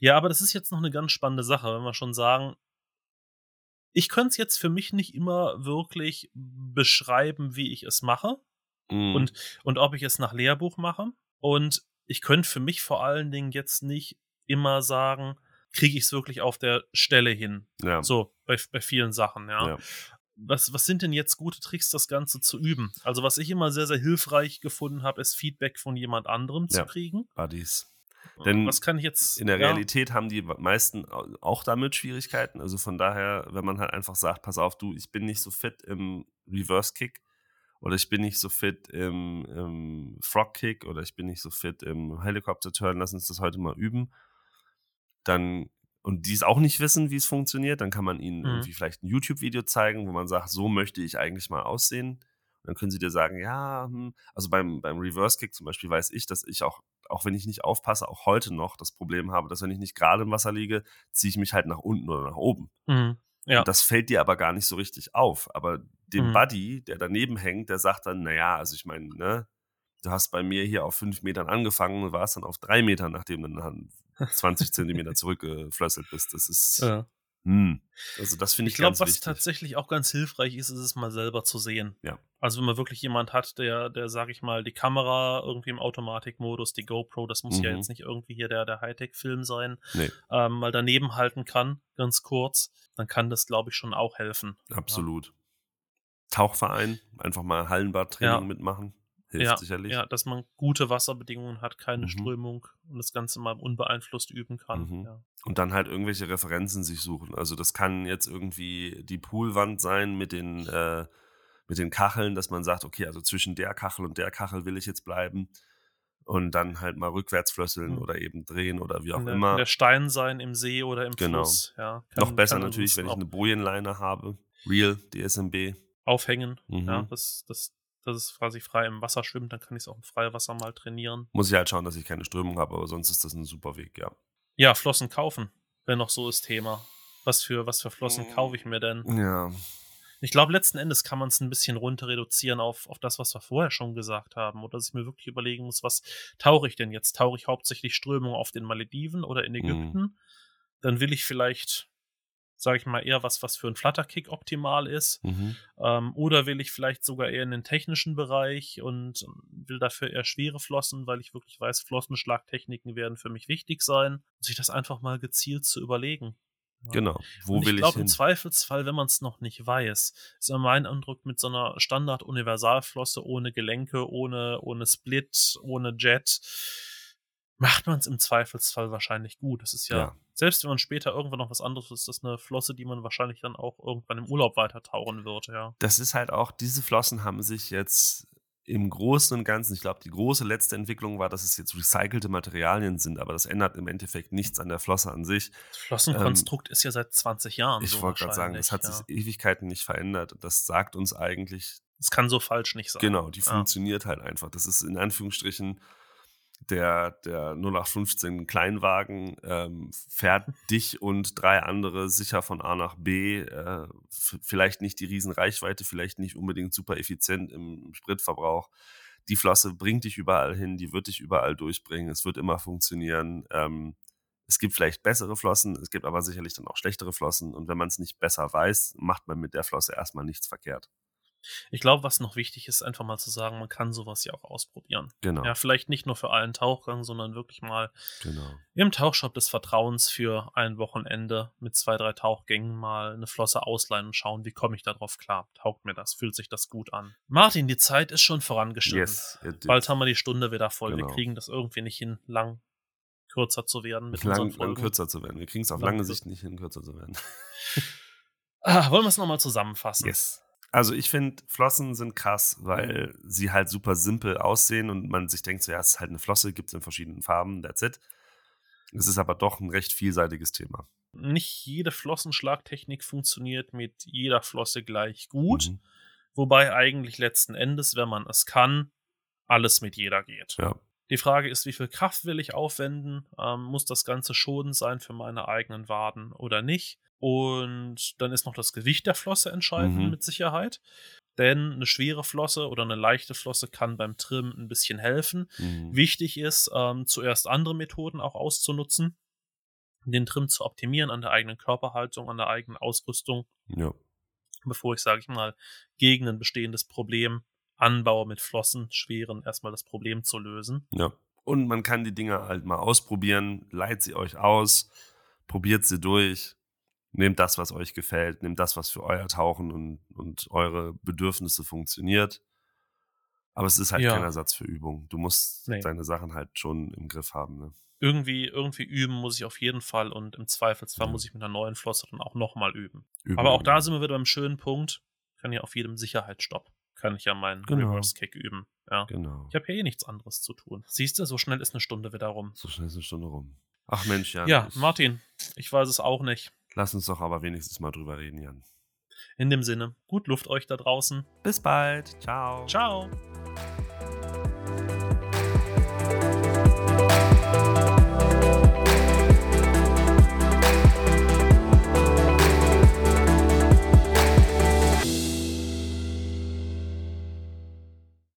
S2: Ja, aber das ist jetzt noch eine ganz spannende Sache, wenn wir schon sagen, ich könnte es jetzt für mich nicht immer wirklich beschreiben, wie ich es mache
S1: Mhm.
S2: und, und ob ich es nach Lehrbuch mache. Und ich könnte für mich vor allen Dingen jetzt nicht immer sagen, kriege ich es wirklich auf der Stelle hin.
S1: ja.
S2: So, bei, bei vielen Sachen, ja.
S1: Ja.
S2: Was, was sind denn jetzt gute Tricks, das Ganze zu üben? Also, was ich immer sehr, sehr hilfreich gefunden habe, ist Feedback von jemand anderem zu
S1: Ja.
S2: kriegen.
S1: Buddies. Denn
S2: was kann ich jetzt
S1: In der
S2: ja,
S1: Realität haben die meisten au- auch damit Schwierigkeiten. Also von daher, wenn man halt einfach sagt, pass auf, du, ich bin nicht so fit im Reverse Kick oder ich bin nicht so fit im, im Frog Kick oder ich bin nicht so fit im Helicopter Turn, lass uns das heute mal üben. Dann und die es auch nicht wissen, wie es funktioniert, dann kann man ihnen
S2: Mhm.
S1: irgendwie vielleicht ein YouTube-Video zeigen, wo man sagt, so möchte ich eigentlich mal aussehen. Dann können sie dir sagen, ja, hm. also beim, beim Reverse Kick zum Beispiel weiß ich, dass ich auch, auch wenn ich nicht aufpasse, auch heute noch das Problem habe, dass wenn ich nicht gerade im Wasser liege, ziehe ich mich halt nach unten oder nach oben.
S2: Mhm. Ja.
S1: Und das fällt dir aber gar nicht so richtig auf. Aber dem
S2: Mhm.
S1: Buddy, der daneben hängt, der sagt dann, naja, also ich meine, ne, du hast bei mir hier auf fünf Metern angefangen und warst dann auf drei Metern, nachdem du dann 20 Zentimeter zurückgeflösselt bist. Das ist,
S2: Äh,
S1: hm. also das finde
S2: ich
S1: ich,
S2: glaube,
S1: ganz
S2: was
S1: wichtig.
S2: tatsächlich auch ganz hilfreich ist, ist es mal selber zu sehen.
S1: Ja.
S2: Also, wenn man wirklich jemand hat, der, der, sag ich mal, die Kamera irgendwie im Automatikmodus, die GoPro, das muss ja
S1: Mhm.
S2: jetzt nicht irgendwie hier der, der Hightech-Film sein,
S1: Nee.
S2: ähm, mal daneben halten kann, ganz kurz, dann kann das, glaube ich, schon auch helfen.
S1: Absolut. Tauchverein, einfach mal Hallenbadtraining
S2: Ja.
S1: mitmachen. Hilft
S2: Ja,
S1: sicherlich.
S2: Ja, dass man gute Wasserbedingungen hat, keine
S1: Mhm.
S2: Strömung und das Ganze mal unbeeinflusst üben kann.
S1: Mhm.
S2: Ja.
S1: Und dann halt irgendwelche Referenzen sich suchen. Also das kann jetzt irgendwie die Poolwand sein mit den, äh, mit den Kacheln, dass man sagt, okay, also zwischen der Kachel und der Kachel will ich jetzt bleiben. Und dann halt mal rückwärts flösseln
S2: Mhm.
S1: oder eben drehen oder wie auch
S2: der,
S1: immer.
S2: der Stein sein, im See oder im
S1: Genau.
S2: Fluss. Ja,
S1: Noch
S2: kann-
S1: besser
S2: kann
S1: natürlich, wenn ich eine Bojenleine habe. Real, DSMB.
S2: aufhängen.
S1: Mhm.
S2: Ja, das, das, das ist quasi frei im Wasser schwimmt, dann kann ich es auch im Freiwasser mal trainieren.
S1: Muss ich halt schauen, dass ich keine Strömung habe, aber sonst ist das ein super Weg, ja.
S2: Ja, Flossen kaufen, wenn noch so ist Thema. Was für, was für Flossen
S1: Mhm.
S2: kaufe ich mir denn?
S1: Ja,
S2: Ich glaube, letzten Endes kann man es ein bisschen runter reduzieren auf, auf das, was wir vorher schon gesagt haben. Oder dass ich mir wirklich überlegen muss, was tauche ich denn jetzt? Tauche ich hauptsächlich Strömung auf den Malediven oder in Ägypten? Dann will ich vielleicht, sage ich mal, eher was, was für einen Flutterkick optimal ist.
S1: mhm.
S2: Ähm, oder will ich vielleicht sogar eher in den technischen Bereich und will dafür eher schwere Flossen, weil ich wirklich weiß, Flossenschlagtechniken werden für mich wichtig sein. Sich das einfach mal gezielt zu überlegen.
S1: Genau. Wo
S2: Und
S1: will
S2: ich
S1: ich
S2: glaube, im? Zweifelsfall, wenn man es noch nicht weiß, ist immer mein Eindruck mit so einer Standard-Universalflosse ohne Gelenke, ohne, ohne Split, ohne Jet, macht man es im Zweifelsfall wahrscheinlich gut. Das ist ja,
S1: Ja.
S2: selbst wenn man später irgendwann noch was anderes ist, das eine Flosse, die man wahrscheinlich dann auch irgendwann im Urlaub weitertauchen wird, ja.
S1: Das ist halt auch, diese Flossen haben sich jetzt im Großen und Ganzen, ich glaube, die große letzte Entwicklung war, dass es jetzt recycelte Materialien sind, aber das ändert im Endeffekt nichts an der Flosse an sich.
S2: Das Flossenkonstrukt ist ja seit 20 Jahren
S1: Ich
S2: so
S1: wollte gerade sagen, das hat
S2: ja.
S1: sich Ewigkeiten nicht verändert. Das sagt uns eigentlich,
S2: Es kann so falsch nicht sein.
S1: genau, die
S2: Ja.
S1: funktioniert halt einfach. Das ist in Anführungsstrichen der, der 0815 Kleinwagen, ähm, fährt dich und drei andere sicher von A nach B. Äh, vielleicht nicht die Riesenreichweite, vielleicht nicht unbedingt super effizient im Spritverbrauch. Die Flosse bringt dich überall hin, die wird dich überall durchbringen, es wird immer funktionieren. Ähm, es gibt vielleicht bessere Flossen, es gibt aber sicherlich dann auch schlechtere Flossen. Und wenn man es nicht besser weiß, macht man mit der Flosse erstmal nichts verkehrt.
S2: Ich glaube, was noch wichtig ist, einfach mal zu sagen, man kann sowas ja auch ausprobieren.
S1: Genau,
S2: Ja, vielleicht nicht nur für einen Tauchgang, sondern wirklich mal
S1: genau.
S2: im Tauchshop des Vertrauens für ein Wochenende mit zwei, drei Tauchgängen mal eine Flosse ausleihen und schauen, wie komme ich darauf klar. Taugt mir das? Fühlt sich das gut an? Martin, die Zeit ist schon vorangeschritten.
S1: Yes.
S2: Bald haben wir die Stunde wieder voll. Wir
S1: Genau.
S2: kriegen das irgendwie nicht hin, lang kürzer zu werden mit
S1: lang,
S2: unseren
S1: lang kürzer zu werden. Wir kriegen es auf
S2: Lang
S1: lange. Sicht nicht hin, kürzer zu werden.
S2: Ah, wollen wir es nochmal zusammenfassen?
S1: Yes. Also ich finde, Flossen sind krass, weil sie halt super simpel aussehen und man sich denkt, so, ja, es ist halt eine Flosse, gibt es in verschiedenen Farben, that's it. Es ist aber doch ein recht vielseitiges Thema.
S2: Nicht jede Flossenschlagtechnik funktioniert mit jeder Flosse gleich gut.
S1: Mhm.
S2: Wobei eigentlich letzten Endes, wenn man es kann, alles mit jeder geht.
S1: Ja.
S2: Die Frage ist, wie viel Kraft will ich aufwenden? Ähm, muss das Ganze schonend sein für meine eigenen Waden oder nicht? Und dann ist noch das Gewicht der Flosse entscheidend
S1: Mhm.
S2: mit Sicherheit. Denn eine schwere Flosse oder eine leichte Flosse kann beim Trimmen ein bisschen helfen.
S1: Mhm.
S2: Wichtig ist, ähm, zuerst andere Methoden auch auszunutzen, den Trim zu optimieren an der eigenen Körperhaltung, an der eigenen Ausrüstung,
S1: Ja.
S2: bevor ich, sage ich mal, gegen ein bestehendes Problem anbaue mit Flossen, schweren, erstmal das Problem zu lösen.
S1: Ja. Und man kann die Dinger halt mal ausprobieren, leiht sie euch aus, probiert sie durch, nehmt das, was euch gefällt, nehmt das, was für euer Tauchen und, und eure Bedürfnisse funktioniert. Aber es ist halt
S2: Ja.
S1: kein Ersatz für Übung. Du musst
S2: Nee.
S1: deine Sachen halt schon im Griff haben. Ne?
S2: Irgendwie, irgendwie üben muss ich auf jeden Fall und im Zweifelsfall
S1: Ja.
S2: muss ich mit einer neuen Flosse dann auch nochmal üben.
S1: Üben,
S2: Aber auch da sind wir wieder beim schönen Punkt. Ich kann ja auf jedem Sicherheitsstopp, kann ich ja meinen
S1: Genau.
S2: Reverse Kick üben. Ja.
S1: Genau.
S2: Ich habe ja eh nichts anderes zu tun. Siehst du, so schnell ist eine Stunde wieder rum.
S1: So schnell ist eine Stunde rum. Ach Mensch, Jan.
S2: Ja, Martin, ich weiß es auch nicht.
S1: Lass uns doch aber wenigstens mal drüber reden, Jan.
S2: In dem Sinne, gut Luft euch da draußen.
S1: Bis bald. Ciao.
S2: Ciao.